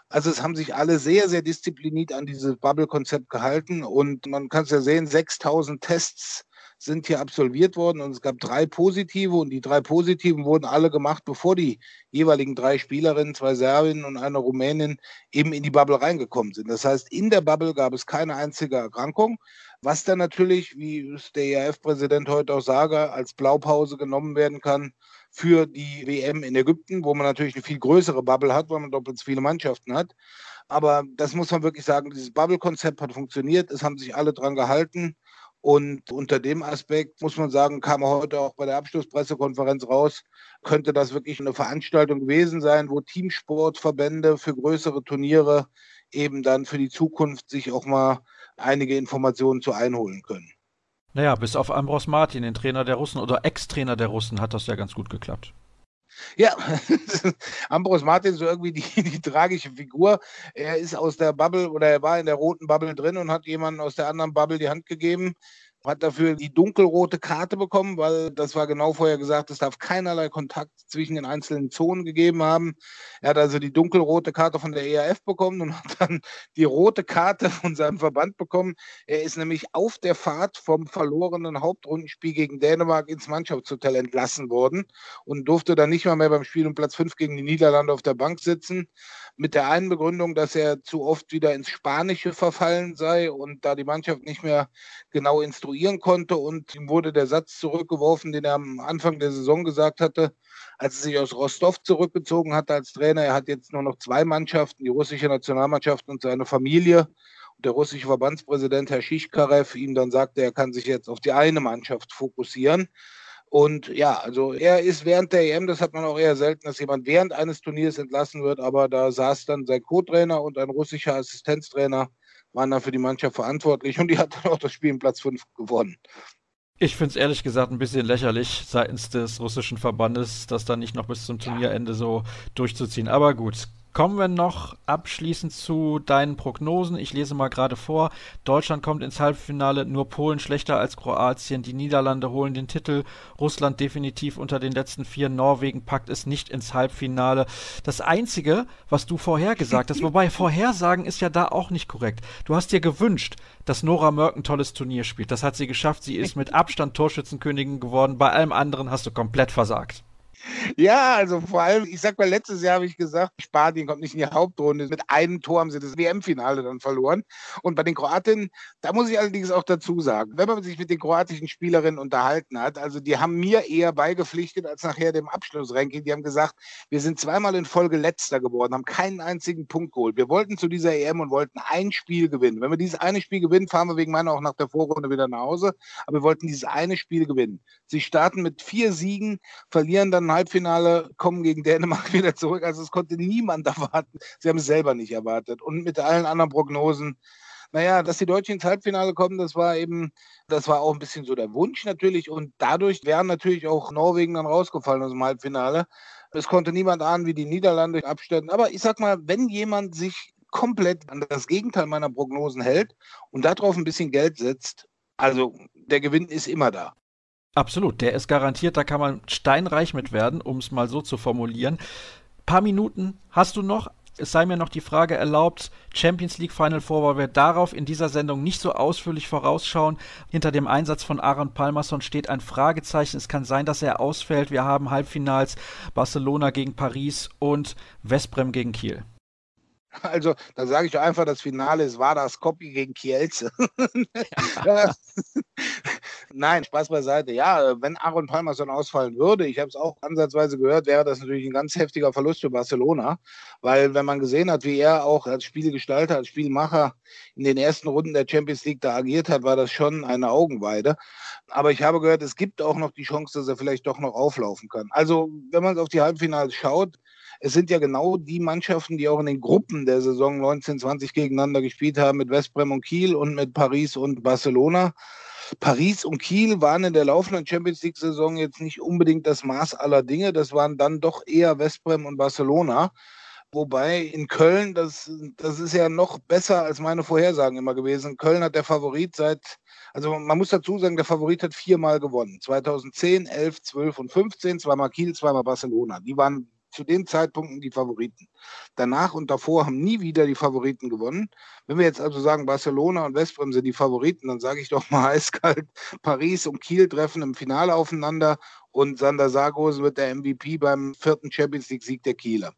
Also es haben sich alle sehr, sehr diszipliniert an dieses Bubble-Konzept gehalten und man kann es ja sehen, 6000 Tests sind hier absolviert worden und es gab drei positive und die drei positiven wurden alle gemacht, bevor die jeweiligen drei Spielerinnen, zwei Serbinnen und eine Rumänin eben in die Bubble reingekommen sind. Das heißt, in der Bubble gab es keine einzige Erkrankung, was dann natürlich, wie es der ERF-Präsident heute auch sage, als Blaupause genommen werden kann für die WM in Ägypten, wo man natürlich eine viel größere Bubble hat, weil man doppelt so viele Mannschaften hat. Aber das muss man wirklich sagen, dieses Bubble-Konzept hat funktioniert, es haben sich alle dran gehalten. Und unter dem Aspekt muss man sagen, kam heute auch bei der Abschlusspressekonferenz raus, könnte das wirklich eine Veranstaltung gewesen sein, wo Teamsportverbände für größere Turniere eben dann für die Zukunft sich auch mal einige Informationen zu einholen können. Naja, bis auf Ambros Martin, den Trainer der Russen oder Ex-Trainer der Russen, hat das ja ganz gut geklappt. Ja, Ambros Martin so irgendwie die, die tragische Figur. Er ist aus der Bubble oder er war in der roten Bubble drin und hat jemanden aus der anderen Bubble die Hand gegeben hat dafür die dunkelrote Karte bekommen, weil das war genau vorher gesagt, es darf keinerlei Kontakt zwischen den einzelnen Zonen gegeben haben. Er hat also die dunkelrote Karte von der ERF bekommen und hat dann die rote Karte von seinem Verband bekommen. Er ist nämlich auf der Fahrt vom verlorenen Hauptrundenspiel gegen Dänemark ins Mannschaftshotel entlassen worden und durfte dann nicht mal mehr beim Spiel um Platz 5 gegen die Niederlande auf der Bank sitzen. Mit der einen Begründung, dass er zu oft wieder ins Spanische verfallen sei und da die Mannschaft nicht mehr genau instruiert konstruieren konnte und ihm wurde der Satz zurückgeworfen, den er am Anfang der Saison gesagt hatte, als er sich aus Rostov zurückgezogen hatte als Trainer. Er hat jetzt nur noch zwei Mannschaften, die russische Nationalmannschaft und seine Familie. Und der russische Verbandspräsident, Herr Schichkarev, ihm dann sagte, er kann sich jetzt auf die eine Mannschaft fokussieren. Und ja, also er ist während der EM, das hat man auch eher selten, dass jemand während eines Turniers entlassen wird, aber da saß dann sein Co-Trainer und ein russischer Assistenztrainer waren dann für die Mannschaft verantwortlich und die hat dann auch das Spiel in Platz 5 gewonnen. Ich finde es ehrlich gesagt ein bisschen lächerlich seitens des russischen Verbandes, das dann nicht noch bis zum Turnierende so durchzuziehen. Aber gut, Kommen wir noch abschließend zu deinen Prognosen. Ich lese mal gerade vor. Deutschland kommt ins Halbfinale, nur Polen schlechter als Kroatien. Die Niederlande holen den Titel. Russland definitiv unter den letzten vier. Norwegen packt es nicht ins Halbfinale. Das Einzige, was du vorhergesagt hast, wobei Vorhersagen ist ja da auch nicht korrekt. Du hast dir gewünscht, dass Nora Mörk ein tolles Turnier spielt. Das hat sie geschafft. Sie ist mit Abstand Torschützenkönigin geworden. Bei allem anderen hast du komplett versagt. Ja, also vor allem, ich sag mal, letztes Jahr habe ich gesagt, Spanien kommt nicht in die Hauptrunde. Mit einem Tor haben sie das WM-Finale dann verloren. Und bei den Kroatinnen, da muss ich allerdings auch dazu sagen, wenn man sich mit den kroatischen Spielerinnen unterhalten hat, also die haben mir eher beigepflichtet als nachher dem Abschlussranking. Die haben gesagt, wir sind zweimal in Folge letzter geworden, haben keinen einzigen Punkt geholt. Wir wollten zu dieser EM und wollten ein Spiel gewinnen. Wenn wir dieses eine Spiel gewinnen, fahren wir wegen meiner auch nach der Vorrunde wieder nach Hause. Aber wir wollten dieses eine Spiel gewinnen. Sie starten mit vier Siegen, verlieren dann Halbfinale, kommen gegen Dänemark wieder zurück. Also es konnte niemand erwarten. Sie haben es selber nicht erwartet. Und mit allen anderen Prognosen, naja, dass die Deutschen ins Halbfinale kommen, das war eben, das war auch ein bisschen so der Wunsch natürlich. Und dadurch wären natürlich auch Norwegen dann rausgefallen aus dem Halbfinale. Es konnte niemand ahnen, wie die Niederlande abstellen. Aber ich sag mal, wenn jemand sich komplett an das Gegenteil meiner Prognosen hält und darauf ein bisschen Geld setzt, also der Gewinn ist immer da. Absolut, der ist garantiert, da kann man steinreich mit werden, um es mal so zu formulieren. Paar Minuten hast du noch. Es sei mir noch die Frage erlaubt, Champions League Final Four, weil wir darauf in dieser Sendung nicht so ausführlich vorausschauen. Hinter dem Einsatz von Aaron Palmerson steht ein Fragezeichen. Es kann sein, dass er ausfällt. Wir haben Halbfinals Barcelona gegen Paris und Westbrem gegen Kiel. Also, da sage ich einfach, das Finale ist Vardar Skopje gegen Kielce. Nein, Spaß beiseite. Ja, wenn Aaron Palmerson ausfallen würde, ich habe es auch ansatzweise gehört, wäre das natürlich ein ganz heftiger Verlust für Barcelona, weil wenn man gesehen hat, wie er auch als Spielgestalter, als Spielmacher in den ersten Runden der Champions League da agiert hat, war das schon eine Augenweide. Aber ich habe gehört, es gibt auch noch die Chance, dass er vielleicht doch noch auflaufen kann. Also, wenn man auf die Halbfinals schaut, es sind ja genau die Mannschaften, die auch in den Gruppen der Saison 1920 gegeneinander gespielt haben, mit Westbrem und Kiel und mit Paris und Barcelona. Paris und Kiel waren in der laufenden Champions League-Saison jetzt nicht unbedingt das Maß aller Dinge. Das waren dann doch eher Westbrem und Barcelona. Wobei in Köln, das, das ist ja noch besser als meine Vorhersagen immer gewesen. Köln hat der Favorit seit, also man muss dazu sagen, der Favorit hat viermal gewonnen. 2010, 11, 12 und 15, zweimal Kiel, zweimal Barcelona. Die waren zu den Zeitpunkten die Favoriten. Danach und davor haben nie wieder die Favoriten gewonnen. Wenn wir jetzt also sagen, Barcelona und Westbrem sind die Favoriten, dann sage ich doch mal eiskalt, Paris und Kiel treffen im Finale aufeinander und Sander Sargosen wird der MVP beim vierten Champions League-Sieg der Kieler.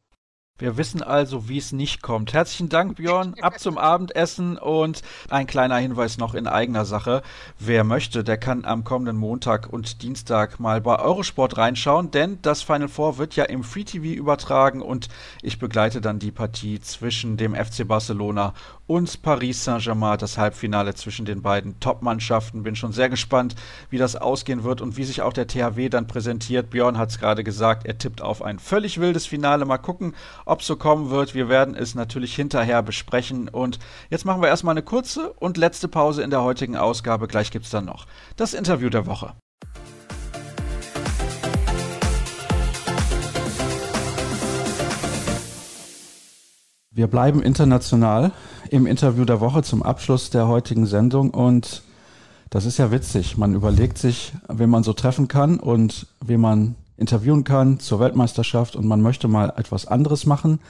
Wir wissen also, wie es nicht kommt. Herzlichen Dank, Björn. Ab zum Abendessen und ein kleiner Hinweis noch in eigener Sache. Wer möchte, der kann am kommenden Montag und Dienstag mal bei Eurosport reinschauen, denn das Final Four wird ja im Free TV übertragen und ich begleite dann die Partie zwischen dem FC Barcelona und Paris Saint-Germain, das Halbfinale zwischen den beiden Top-Mannschaften. Bin schon sehr gespannt, wie das ausgehen wird und wie sich auch der THW dann präsentiert. Björn hat es gerade gesagt, er tippt auf ein völlig wildes Finale. Mal gucken, ob so kommen wird, wir werden es natürlich hinterher besprechen. Und jetzt machen wir erstmal eine kurze und letzte Pause in der heutigen Ausgabe. Gleich gibt es dann noch das Interview der Woche. Wir bleiben international im Interview der Woche zum Abschluss der heutigen Sendung und das ist ja witzig. Man überlegt sich, wen man so treffen kann und wen man interviewen kann zur Weltmeisterschaft und man möchte mal etwas anderes machen.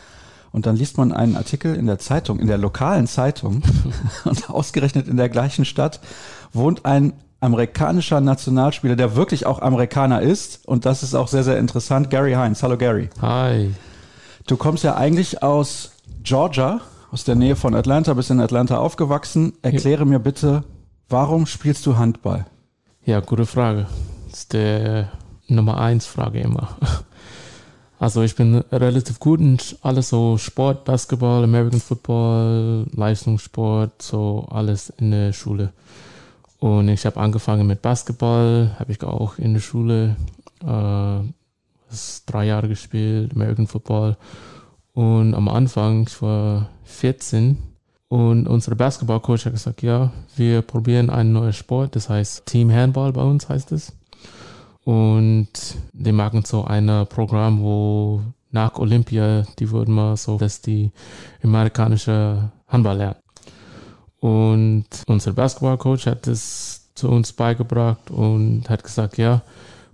Und dann liest man einen Artikel in der Zeitung, in der lokalen Zeitung und ausgerechnet in der gleichen Stadt wohnt ein amerikanischer Nationalspieler, der wirklich auch Amerikaner ist. Und das ist auch sehr, sehr interessant. Gary Heinz. Hallo Gary. Hi. Du kommst ja eigentlich aus Georgia, aus der Nähe von Atlanta, bist in Atlanta aufgewachsen. Erkläre ja. mir bitte, warum spielst du Handball? Ja, gute Frage. Das ist der Nummer eins Frage immer. Also ich bin relativ gut in alles so Sport, Basketball, American Football, Leistungssport, so alles in der Schule. Und ich habe angefangen mit Basketball, habe ich auch in der Schule äh, drei Jahre gespielt, American Football. Und am Anfang, ich war 14 und unser Basketballcoach hat gesagt, ja, wir probieren einen neuen Sport, das heißt Team Handball bei uns heißt es. Und die machen so ein Programm, wo nach Olympia, die wurden mal so, dass die amerikanische Handball lernen. Und unser Basketballcoach hat das zu uns beigebracht und hat gesagt, ja,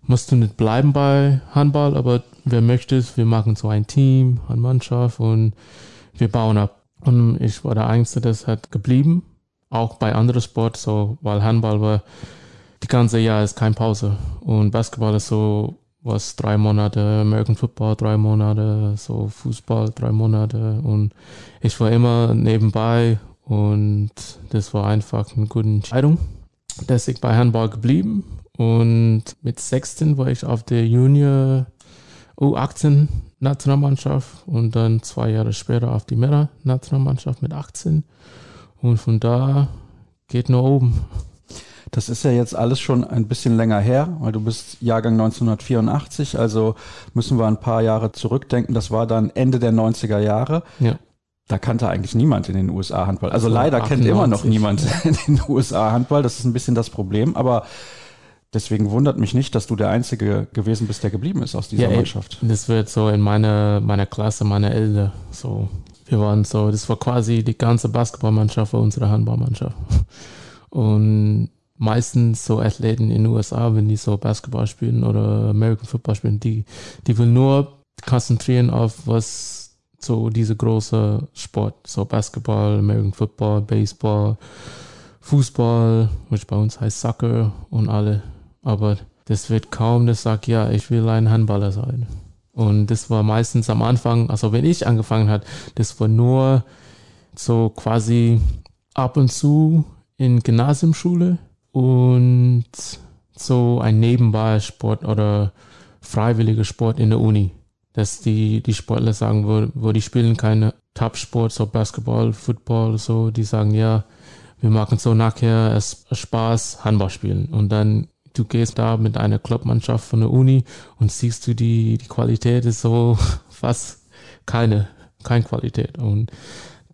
musst du nicht bleiben bei Handball, aber wer möchte, wir machen so ein Team, eine Mannschaft und wir bauen ab. Und ich war der Einzige, das hat geblieben, auch bei anderen Sports, so, weil Handball war, die ganze Jahr ist keine Pause. Und Basketball ist so, was drei Monate, American Football drei Monate, so Fußball drei Monate. Und ich war immer nebenbei und das war einfach eine gute Entscheidung. Deswegen bei Handball geblieben. Und mit 16 war ich auf der Junior U18 Nationalmannschaft und dann zwei Jahre später auf die Männer Nationalmannschaft mit 18. Und von da geht nur oben. Das ist ja jetzt alles schon ein bisschen länger her, weil du bist Jahrgang 1984, also müssen wir ein paar Jahre zurückdenken. Das war dann Ende der 90er Jahre. Ja. Da kannte eigentlich niemand in den USA Handball. Also, leider 98. kennt immer noch niemand in den USA Handball. Das ist ein bisschen das Problem. Aber deswegen wundert mich nicht, dass du der Einzige gewesen bist, der geblieben ist aus dieser ja, Mannschaft. Das wird so in meiner, meiner Klasse, meiner Elde so. Wir waren so, das war quasi die ganze Basketballmannschaft für unsere Handballmannschaft. Und meistens so Athleten in den USA, wenn die so Basketball spielen oder American Football spielen, die, die will nur konzentrieren auf was so diese große Sport, so Basketball, American Football, Baseball, Fußball, was bei uns heißt Soccer und alle aber das wird kaum, das sagt, ja, ich will ein Handballer sein. Und das war meistens am Anfang, also wenn ich angefangen hat, das war nur so quasi ab und zu in Gymnasiumschule und so ein nebenbei Sport oder freiwilliger Sport in der Uni. Dass die, die Sportler sagen, wo, wo die spielen keine Top-Sport, so Basketball, Football, so, die sagen, ja, wir machen so nachher Spaß, Handball spielen. Und dann du gehst da mit einer Clubmannschaft von der Uni und siehst du die, die Qualität ist so fast keine, keine Qualität. Und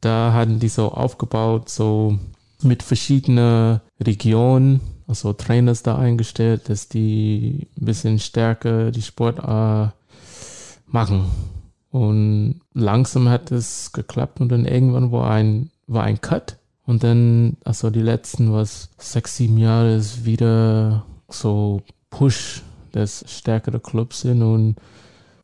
da hatten die so aufgebaut, so mit verschiedenen Regionen, also Trainers da eingestellt, dass die ein bisschen stärker die Sport äh, machen. Und langsam hat es geklappt und dann irgendwann war ein, war ein Cut. Und dann, also die letzten, was, sechs, sieben Jahre ist wieder so Push des stärkeren Clubs sind. Und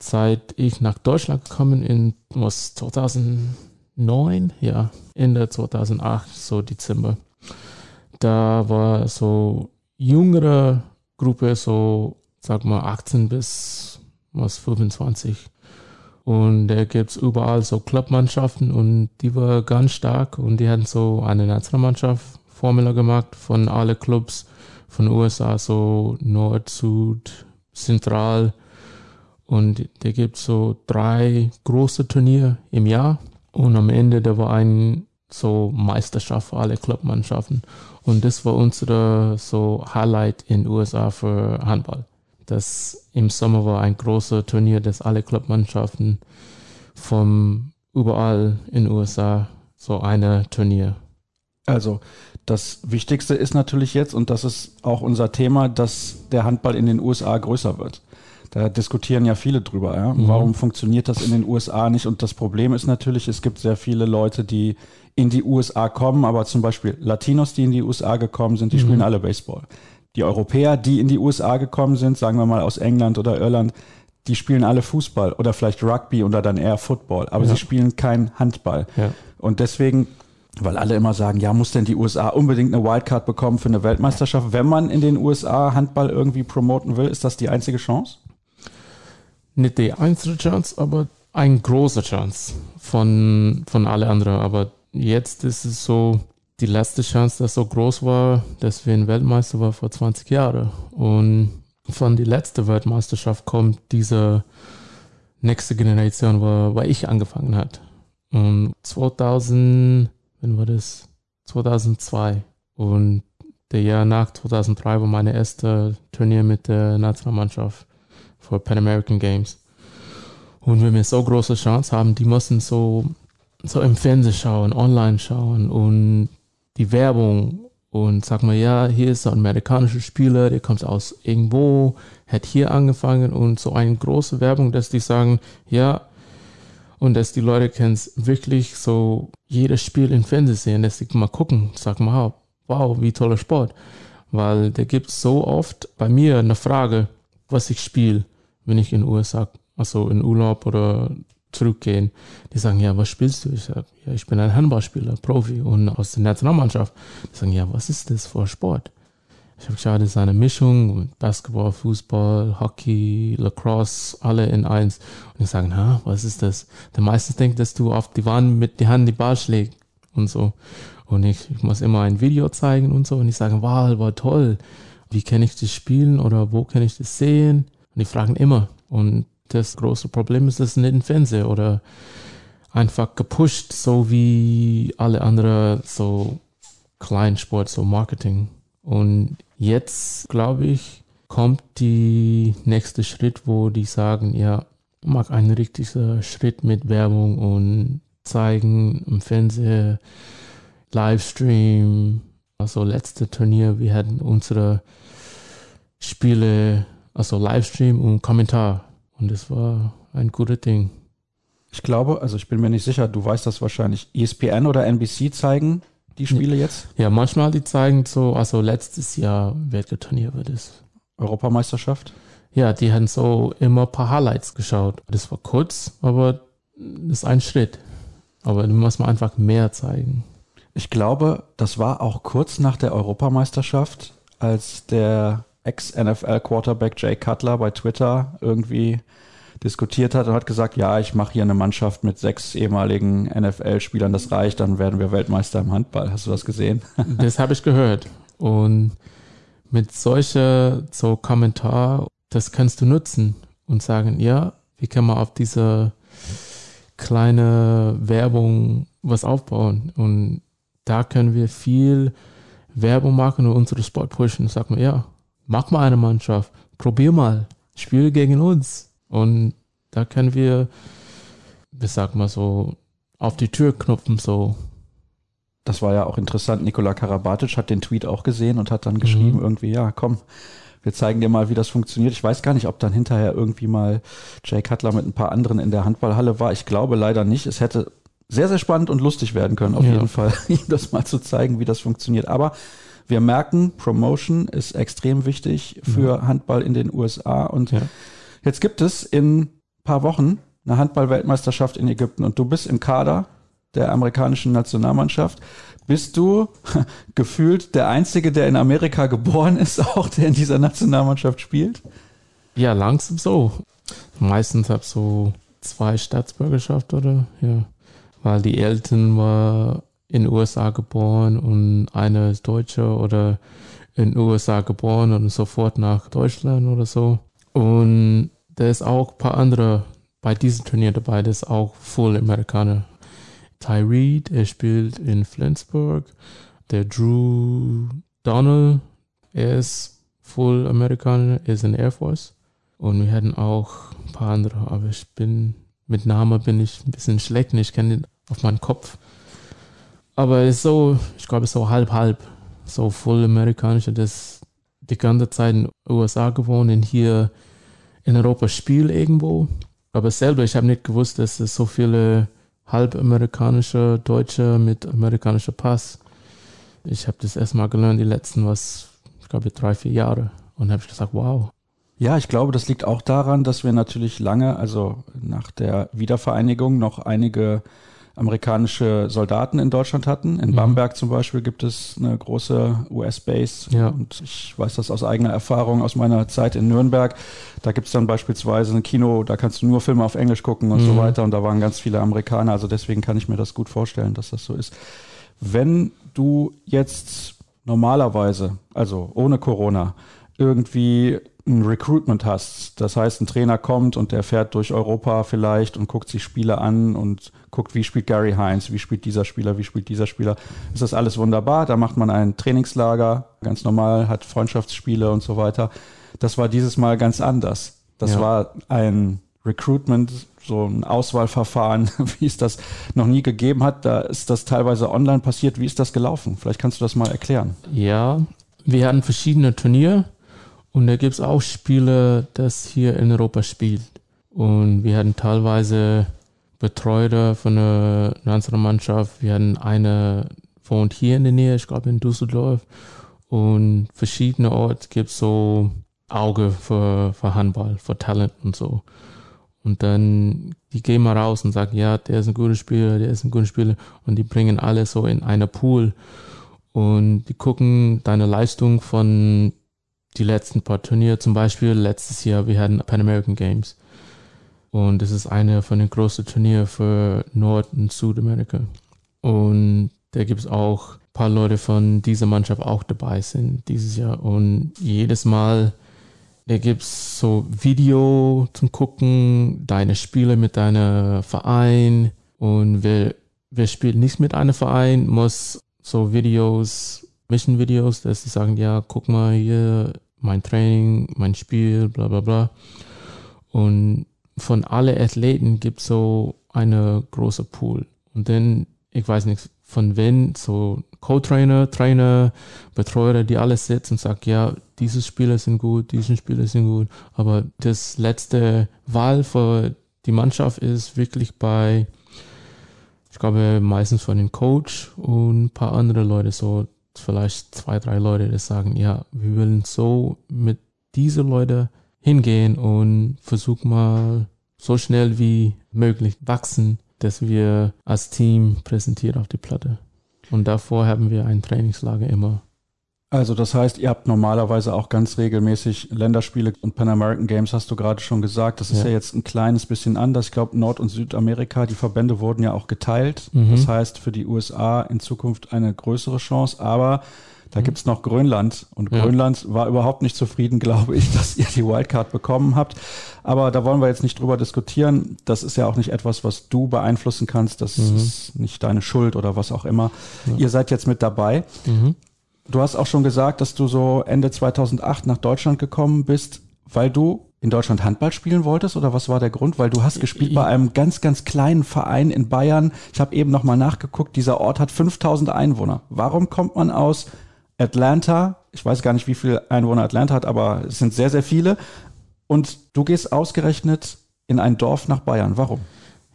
seit ich nach Deutschland gekommen in was 2009, ja, Ende 2008, so Dezember, da war so jüngere Gruppe, so sag mal 18 bis was 25. Und da gibt es überall so Clubmannschaften und die war ganz stark. Und die hatten so eine Nationalmannschaft Formula gemacht von alle Clubs von USA, so Nord, Süd, Zentral. Und da gibt so drei große Turniere im Jahr. Und am Ende, da war ein so Meisterschaft für alle Clubmannschaften. Und das war unsere so Highlight in USA für Handball. Das im Sommer war ein großes Turnier, das alle Clubmannschaften vom überall in USA so eine Turnier. Also das Wichtigste ist natürlich jetzt, und das ist auch unser Thema, dass der Handball in den USA größer wird. Da diskutieren ja viele drüber. Ja? Mhm. Warum funktioniert das in den USA nicht? Und das Problem ist natürlich, es gibt sehr viele Leute, die in die USA kommen, aber zum Beispiel Latinos, die in die USA gekommen sind, die mhm. spielen alle Baseball. Die Europäer, die in die USA gekommen sind, sagen wir mal aus England oder Irland, die spielen alle Fußball oder vielleicht Rugby oder dann eher Football, aber ja. sie spielen kein Handball. Ja. Und deswegen weil alle immer sagen, ja, muss denn die USA unbedingt eine Wildcard bekommen für eine Weltmeisterschaft? Wenn man in den USA Handball irgendwie promoten will, ist das die einzige Chance? Nicht die einzige Chance, aber eine große Chance von, von alle anderen. Aber jetzt ist es so, die letzte Chance, dass so groß war, dass wir ein Weltmeister waren vor 20 Jahren. Und von der letzten Weltmeisterschaft kommt diese nächste Generation, wo, wo ich angefangen hat. Und 2000 wann war das? 2002. Und der Jahr nach 2003 war meine erste Turnier mit der Nationalmannschaft für Pan American Games. Und wenn wir so große Chance haben, die müssen so, so im Fernsehen schauen, online schauen und die Werbung und sag mal, ja, hier ist ein amerikanischer Spieler, der kommt aus irgendwo, hat hier angefangen und so eine große Werbung, dass die sagen, ja, Und dass die Leute können wirklich so jedes Spiel im Fernsehen sehen, dass sie mal gucken, sagen mal, wow, wie toller Sport. Weil da gibt es so oft bei mir eine Frage, was ich spiele, wenn ich in USA, also in Urlaub oder zurückgehen. Die sagen, ja, was spielst du? Ich sage, ja, ich bin ein Handballspieler, Profi und aus der Nationalmannschaft. Die sagen, ja, was ist das für Sport? Ich habe geschaut, es ist eine Mischung, Basketball, Fußball, Hockey, Lacrosse, alle in eins. Und ich sage, na, was ist das? Der meiste denkt, dass du auf die Wand mit die Hand die Ball schlägst und so. Und ich, ich muss immer ein Video zeigen und so. Und ich sage, wow, war toll. Wie kann ich das spielen oder wo kann ich das sehen? Und die fragen immer. Und das große Problem ist, das nicht im Fernsehen oder einfach gepusht, so wie alle anderen so Kleinsport, so Marketing. Und jetzt, glaube ich, kommt die nächste Schritt, wo die sagen, ja, mag einen richtigen Schritt mit Werbung und zeigen im Fernsehen, Livestream. Also letzte Turnier, wir hatten unsere Spiele, also Livestream und Kommentar. Und das war ein gutes Ding. Ich glaube, also ich bin mir nicht sicher, du weißt das wahrscheinlich, ESPN oder NBC zeigen die Spiele jetzt? Ja, manchmal die zeigen so, also letztes Jahr, welches Turnier war das? Europameisterschaft? Ja, die haben so immer ein paar Highlights geschaut. Das war kurz, aber das ist ein Schritt. Aber du musst mal einfach mehr zeigen. Ich glaube, das war auch kurz nach der Europameisterschaft, als der Ex-NFL-Quarterback Jay Cutler bei Twitter irgendwie diskutiert hat und hat gesagt, ja, ich mache hier eine Mannschaft mit sechs ehemaligen NFL-Spielern, das reicht, dann werden wir Weltmeister im Handball. Hast du das gesehen? Das habe ich gehört. Und mit solcher so Kommentar, das kannst du nutzen und sagen, ja, wie kann man auf diese kleine Werbung was aufbauen? Und da können wir viel Werbung machen und unsere Sport pushen. Sag mal, ja, mach mal eine Mannschaft, probier mal, spiel gegen uns. Und da können wir, wie sagt man so, auf die Tür knupfen, so. Das war ja auch interessant. Nikola Karabatic hat den Tweet auch gesehen und hat dann geschrieben, mhm. irgendwie, ja, komm, wir zeigen dir mal, wie das funktioniert. Ich weiß gar nicht, ob dann hinterher irgendwie mal Jay Cutler mit ein paar anderen in der Handballhalle war. Ich glaube leider nicht. Es hätte sehr, sehr spannend und lustig werden können, auf ja. jeden Fall, ihm das mal zu zeigen, wie das funktioniert. Aber wir merken, Promotion ist extrem wichtig für ja. Handball in den USA und ja. Jetzt gibt es in paar Wochen eine Handball-Weltmeisterschaft in Ägypten und du bist im Kader der amerikanischen Nationalmannschaft. Bist du gefühlt der Einzige, der in Amerika geboren ist, auch der in dieser Nationalmannschaft spielt? Ja, langsam so. Meistens habe so zwei Staatsbürgerschaft oder ja, weil die Eltern war in den USA geboren und einer ist Deutscher oder in den USA geboren und sofort nach Deutschland oder so. Und da ist auch ein paar andere bei diesem Turnier dabei, das ist auch Full Amerikaner. Ty Reed, er spielt in Flensburg. Der Drew Donald, er ist Full Amerikaner, er ist in Air Force. Und wir hatten auch ein paar andere, aber ich bin, mit Namen bin ich ein bisschen schlecht, ich kenne den auf meinen Kopf. Aber es ist so, ich glaube, es ist so halb-halb, so Full Amerikanischer, das die ganze Zeit in den USA gewohnt und hier in Europa spielt irgendwo. Aber selber, ich habe nicht gewusst, dass es so viele halbamerikanische Deutsche mit amerikanischem Pass. Ich habe das erstmal gelernt, die letzten, was, ich glaube, drei, vier Jahre. Und habe ich gesagt, wow. Ja, ich glaube, das liegt auch daran, dass wir natürlich lange, also nach der Wiedervereinigung, noch einige amerikanische Soldaten in Deutschland hatten. In mhm. Bamberg zum Beispiel gibt es eine große US-Base. Ja. Und ich weiß das aus eigener Erfahrung aus meiner Zeit in Nürnberg. Da gibt es dann beispielsweise ein Kino, da kannst du nur Filme auf Englisch gucken und mhm. so weiter. Und da waren ganz viele Amerikaner. Also deswegen kann ich mir das gut vorstellen, dass das so ist. Wenn du jetzt normalerweise, also ohne Corona, irgendwie ein Recruitment hast. Das heißt, ein Trainer kommt und der fährt durch Europa vielleicht und guckt sich Spiele an und guckt, wie spielt Gary Heinz, wie spielt dieser Spieler, wie spielt dieser Spieler. Ist das alles wunderbar? Da macht man ein Trainingslager, ganz normal, hat Freundschaftsspiele und so weiter. Das war dieses Mal ganz anders. Das ja. war ein Recruitment, so ein Auswahlverfahren, wie es das noch nie gegeben hat. Da ist das teilweise online passiert. Wie ist das gelaufen? Vielleicht kannst du das mal erklären. Ja, wir hatten verschiedene Turniere und da gibt es auch Spiele, das hier in Europa spielt. Und wir hatten teilweise Betreuer von einer Nationalmannschaft. Wir hatten eine wohnt hier in der Nähe, ich glaube in Düsseldorf. Und verschiedene Orte gibt es so Auge für, für Handball, für Talent und so. Und dann, die gehen mal raus und sagen, ja, der ist ein guter Spieler, der ist ein guter Spieler. Und die bringen alle so in eine Pool. Und die gucken deine Leistung von die letzten paar Turniere. Zum Beispiel letztes Jahr, wir hatten Pan American Games. Und das ist eine von den großen Turnieren für Nord- und Südamerika. Und da gibt es auch ein paar Leute von dieser Mannschaft auch dabei sind dieses Jahr. Und jedes Mal da gibt es so Video zum Gucken, deine Spiele mit deinem Verein und wer, wer spielt nicht mit einem Verein, muss so Videos, Mission-Videos, dass sie sagen, ja, guck mal hier, mein Training, mein Spiel, bla bla bla. Und von alle Athleten gibt es so eine große Pool. Und dann, ich weiß nicht, von wenn so Co-Trainer, Trainer, Betreuer, die alles sitzen und sagen, ja, diese Spieler sind gut, diese Spieler sind gut. Aber das letzte Wahl für die Mannschaft ist wirklich bei, ich glaube, meistens von dem Coach und ein paar andere Leute, so vielleicht zwei, drei Leute, die sagen, ja, wir wollen so mit diesen Leuten hingehen und versuchen mal so schnell wie möglich wachsen, dass wir als Team präsentieren auf die Platte. Und davor haben wir ein Trainingslager immer also das heißt, ihr habt normalerweise auch ganz regelmäßig Länderspiele und Pan American Games, hast du gerade schon gesagt. Das ist ja, ja jetzt ein kleines bisschen anders. Ich glaube, Nord- und Südamerika, die Verbände wurden ja auch geteilt. Mhm. Das heißt, für die USA in Zukunft eine größere Chance. Aber da mhm. gibt's noch Grönland. Und ja. Grönland war überhaupt nicht zufrieden, glaube ich, dass ihr die Wildcard bekommen habt. Aber da wollen wir jetzt nicht drüber diskutieren. Das ist ja auch nicht etwas, was du beeinflussen kannst. Das mhm. ist nicht deine Schuld oder was auch immer. Ja. Ihr seid jetzt mit dabei. Du hast auch schon gesagt, dass du so Ende 2008 nach Deutschland gekommen bist, weil du in Deutschland Handball spielen wolltest oder was war der Grund? Weil du hast gespielt bei einem ganz, ganz kleinen Verein in Bayern. Ich habe eben nochmal nachgeguckt, dieser Ort hat 5000 Einwohner. Warum kommt man aus Atlanta? Ich weiß gar nicht, wie viele Einwohner Atlanta hat, aber es sind sehr, sehr viele. Und du gehst ausgerechnet in ein Dorf nach Bayern. Warum?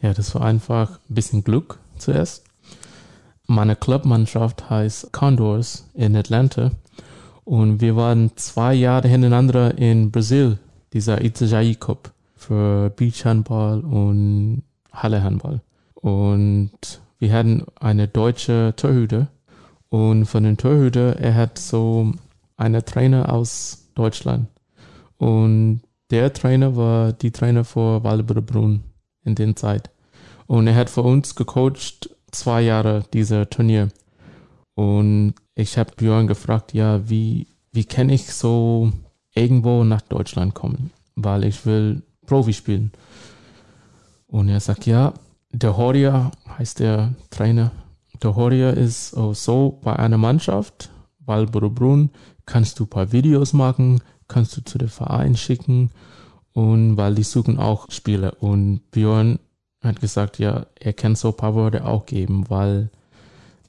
Ja, das war einfach ein bisschen Glück zuerst. Meine Clubmannschaft heißt Condors in Atlanta und wir waren zwei Jahre hintereinander in Brasil, dieser Itajaí Cup für Beachhandball und Hallehandball. Und wir hatten eine deutsche Torhüter und von den Torhüter, er hat so einen Trainer aus Deutschland. Und der Trainer war die Trainer für Waldbrunn in der Zeit. Und er hat für uns gecoacht zwei Jahre dieser Turnier. Und ich habe Björn gefragt, ja, wie, wie kann ich so irgendwo nach Deutschland kommen? Weil ich will Profi spielen. Und er sagt, ja, der Horia heißt der Trainer. Der Horia ist so bei einer Mannschaft, Walbrunn, kannst du ein paar Videos machen, kannst du zu dem Verein schicken und weil die suchen auch Spieler. Und Björn hat gesagt, ja, er kann so ein paar Worte auch geben, weil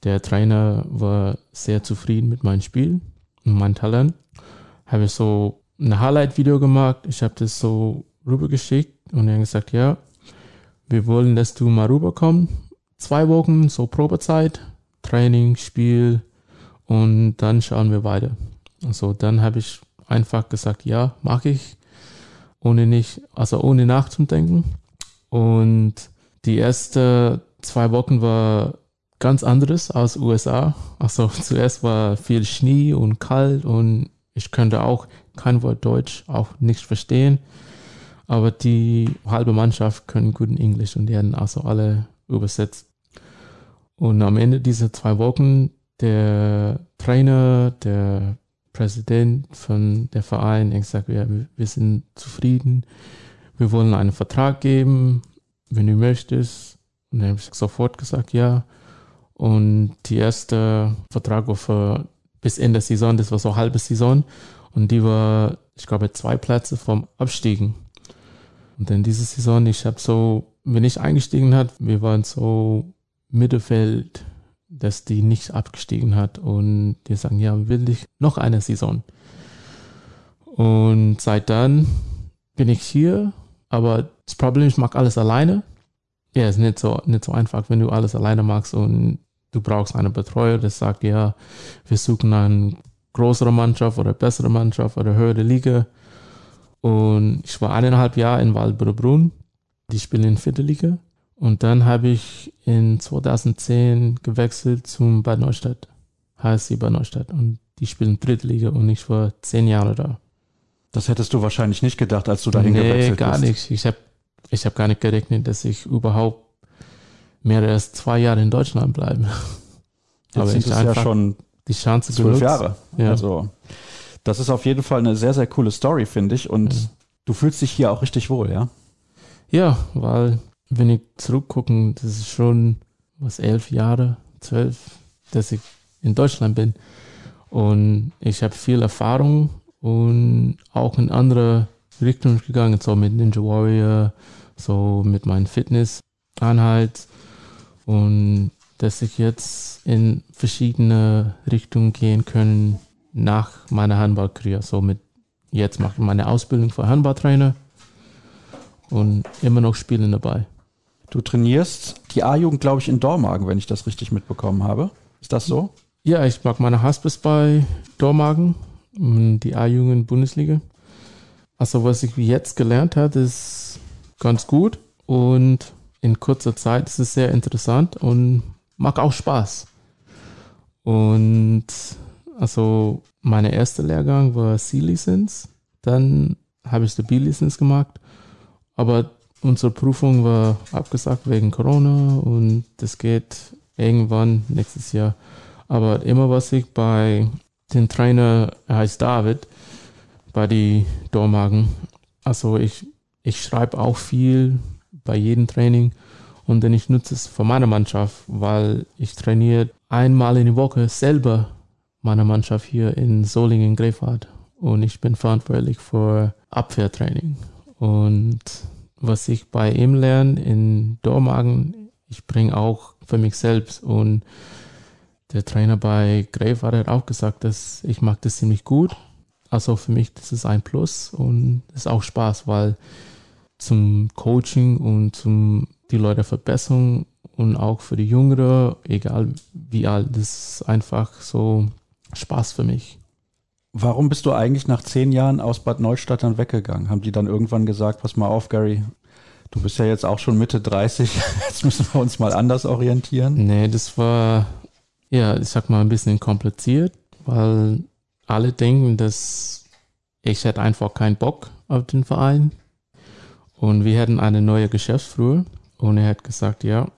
der Trainer war sehr zufrieden mit meinem Spiel und meinem Talent. Habe ich so ein Highlight-Video gemacht. Ich habe das so rübergeschickt und er hat gesagt, ja, wir wollen, dass du mal rüberkommst. Zwei Wochen, so Probezeit, Training, Spiel und dann schauen wir weiter. Also dann habe ich einfach gesagt, ja, mache ich, ohne nicht, also ohne nachzudenken. Und die ersten zwei Wochen war ganz anderes als USA. Also zuerst war viel Schnee und kalt und ich könnte auch kein Wort Deutsch, auch nicht verstehen. Aber die halbe Mannschaft können gut Englisch und die haben also alle übersetzt. Und am Ende dieser zwei Wochen, der Trainer, der Präsident von der Verein, ich sage, ja, wir sind zufrieden wir wollen einen Vertrag geben, wenn du möchtest. Und dann habe ich sofort gesagt, ja. Und die erste Vertrag für bis Ende der Saison, das war so halbe Saison. Und die war, ich glaube, zwei Plätze vom Abstiegen. Und dann diese Saison, ich habe so, wenn ich eingestiegen hat, wir waren so Mittelfeld, dass die nicht abgestiegen hat. Und die sagen, ja, will ich noch eine Saison. Und seit dann bin ich hier aber das Problem, ich mache alles alleine. ja, ist nicht so, nicht so einfach, wenn du alles alleine machst und du brauchst einen Betreuer, der sagt, ja, wir suchen eine größere Mannschaft oder bessere Mannschaft oder höhere Liga. Und ich war eineinhalb Jahre in Waldbrunn. Die spielen in vierte Liga. Und dann habe ich in 2010 gewechselt zum Bad Neustadt, HSC Bad Neustadt. Und die spielen dritte Liga und ich war zehn Jahre da. Das hättest du wahrscheinlich nicht gedacht, als du dahin nee, gewechselt bist. Nee, gar nicht. Ich habe ich hab gar nicht gerechnet, dass ich überhaupt mehr als zwei Jahre in Deutschland bleibe. Jetzt Aber sind es ja schon die Chance zwölf Jahre. Ja. Also das ist auf jeden Fall eine sehr, sehr coole Story, finde ich. Und ja. du fühlst dich hier auch richtig wohl, ja? Ja, weil wenn ich zurückgucke, das ist schon was elf Jahre, zwölf, dass ich in Deutschland bin. Und ich habe viel Erfahrung und auch in andere Richtungen gegangen, so mit Ninja Warrior, so mit meinem Fitnessanhalt und dass ich jetzt in verschiedene Richtungen gehen können nach meiner Handballkarriere. So mit jetzt mache ich meine Ausbildung für Handballtrainer und immer noch spielen dabei. Du trainierst die A-Jugend, glaube ich, in Dormagen, wenn ich das richtig mitbekommen habe. Ist das so? Ja, ich mag meine Hospice bei Dormagen, die A-Jugend Bundesliga. Also was ich jetzt gelernt habe, ist ganz gut und in kurzer Zeit ist es sehr interessant und macht auch Spaß. Und also mein erster Lehrgang war C-Lizenz, dann habe ich die B-Lizenz gemacht, aber unsere Prüfung war abgesagt wegen Corona und das geht irgendwann nächstes Jahr. Aber immer was ich bei dem Trainer, er heißt David, bei die Dormagen, also ich, ich schreibe auch viel bei jedem Training und dann ich nutze es für meine Mannschaft, weil ich trainiere einmal in der Woche selber meine Mannschaft hier in Solingen, Grefhard und ich bin verantwortlich für Abwehrtraining und was ich bei ihm lerne in Dormagen, ich bringe auch für mich selbst. Und der Trainer bei Grave hat auch gesagt, dass ich mag das ziemlich gut. Also für mich, das ist ein Plus und es ist auch Spaß, weil zum Coaching und zum die Leute verbessern und auch für die Jüngere, egal wie alt, das ist einfach so Spaß für mich. Warum bist du eigentlich nach zehn Jahren aus Bad Neustadt dann weggegangen? Haben die dann irgendwann gesagt, pass mal auf, Gary, du bist ja jetzt auch schon Mitte 30, jetzt müssen wir uns mal anders orientieren? Nee, das war, ja, ich sag mal, ein bisschen kompliziert, weil alle denken, dass ich hätte einfach keinen Bock auf den Verein. Und wir hatten eine neue Geschäftsführer und er hat gesagt, ja,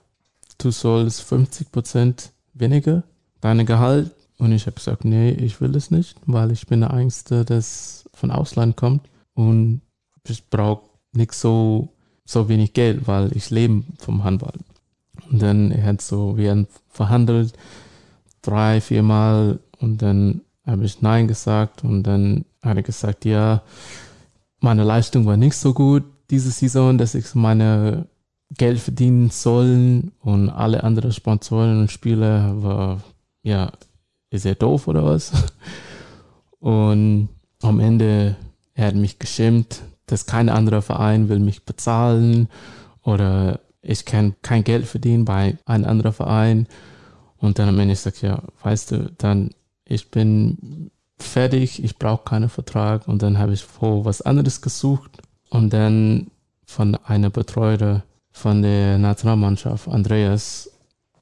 du sollst 50 Prozent weniger deine Gehalt und ich habe gesagt, nee, ich will es nicht, weil ich bin der Einzige, das von Ausland kommt und ich brauche nicht so, so wenig Geld, weil ich lebe vom Handball. Und dann er hat so, wir haben verhandelt drei, vier Mal und dann habe ich Nein gesagt und dann hat er gesagt, ja, meine Leistung war nicht so gut diese Saison, dass ich meine Geld verdienen sollen und alle anderen Sponsoren und Spieler war ja ist er doof oder was? Und am Ende, er hat mich geschimpft, dass kein anderer Verein will mich bezahlen oder ich kann kein Geld verdienen bei einem anderen Verein. Und dann am Ende ich sage, ja, weißt du, dann ich bin fertig, ich brauche keinen Vertrag. Und dann habe ich vor was anderes gesucht und dann von einer Betreuer von der Nationalmannschaft, Andreas,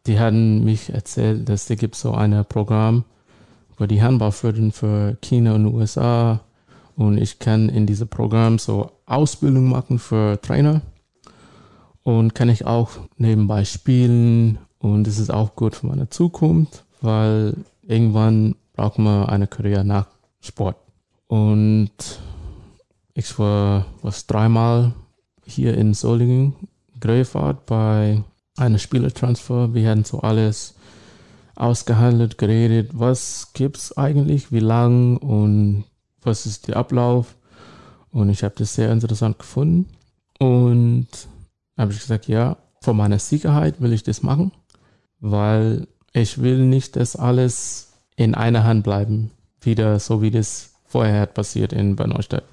die hatten mich erzählt, dass es gibt so ein Programm, wo die Handball fördern für China und USA. Und ich kann in diesem Programm so Ausbildung machen für Trainer. Und kann ich auch nebenbei spielen. Und es ist auch gut für meine Zukunft, weil irgendwann braucht man eine Karriere nach Sport. Und ich war was dreimal hier in Solingen, Greyfahrt bei eine Spielertransfer. Wir hatten so alles ausgehandelt, geredet, was gibt's eigentlich, wie lang und was ist der Ablauf. Und ich habe das sehr interessant gefunden. Und habe ich gesagt, ja, für meine Sicherheit will ich das machen, weil ich will nicht, dass alles in einer Hand bleiben, wieder so wie das vorher passiert in Bad Neustadt.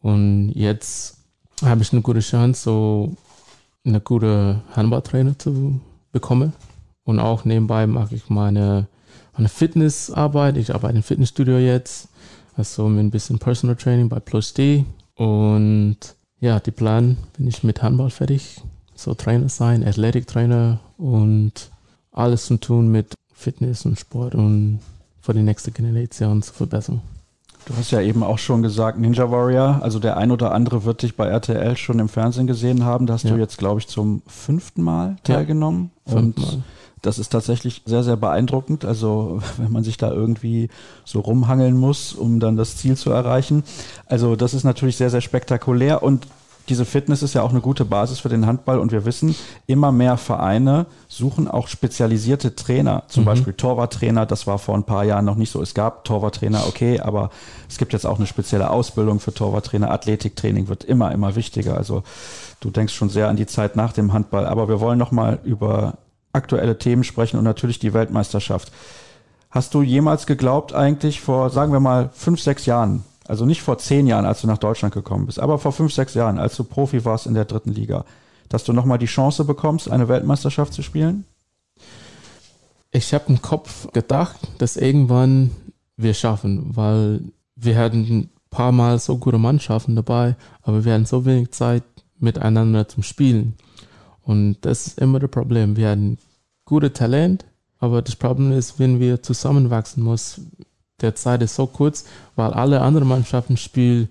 Und jetzt habe ich eine gute Chance, so eine gute Handballtrainer zu bekommen. Und auch nebenbei mache ich meine, meine Fitnessarbeit. Ich arbeite im Fitnessstudio jetzt. Also mit ein bisschen Personal Training bei Plus D. Und ja, die Plan bin ich mit Handball fertig. So Trainer sein, Athletiktrainer und alles zu tun mit Fitness und Sport und für die nächste Generation zu verbessern. Du hast ja eben auch schon gesagt, Ninja Warrior, also der ein oder andere wird dich bei RTL schon im Fernsehen gesehen haben. Da hast ja. du jetzt, glaube ich, zum fünften Mal teilgenommen. Ja, und das ist tatsächlich sehr, sehr beeindruckend. Also wenn man sich da irgendwie so rumhangeln muss, um dann das Ziel zu erreichen. Also das ist natürlich sehr, sehr spektakulär und diese Fitness ist ja auch eine gute Basis für den Handball und wir wissen, immer mehr Vereine suchen auch spezialisierte Trainer, zum mhm. Beispiel Torwarttrainer, das war vor ein paar Jahren noch nicht so. Es gab Torwarttrainer, okay, aber es gibt jetzt auch eine spezielle Ausbildung für Torwarttrainer. Athletiktraining wird immer, immer wichtiger. Also du denkst schon sehr an die Zeit nach dem Handball. Aber wir wollen nochmal über aktuelle Themen sprechen und natürlich die Weltmeisterschaft. Hast du jemals geglaubt, eigentlich vor, sagen wir mal, fünf, sechs Jahren, also nicht vor zehn Jahren, als du nach Deutschland gekommen bist, aber vor fünf, sechs Jahren, als du Profi warst in der dritten Liga, dass du nochmal die Chance bekommst, eine Weltmeisterschaft zu spielen? Ich habe im Kopf gedacht, dass irgendwann wir schaffen, weil wir hatten ein paar Mal so gute Mannschaften dabei, aber wir hatten so wenig Zeit miteinander zum Spielen. Und das ist immer das Problem. Wir haben gute Talent, aber das Problem ist, wenn wir zusammenwachsen muss, der Zeit ist so kurz, weil alle anderen Mannschaften spielen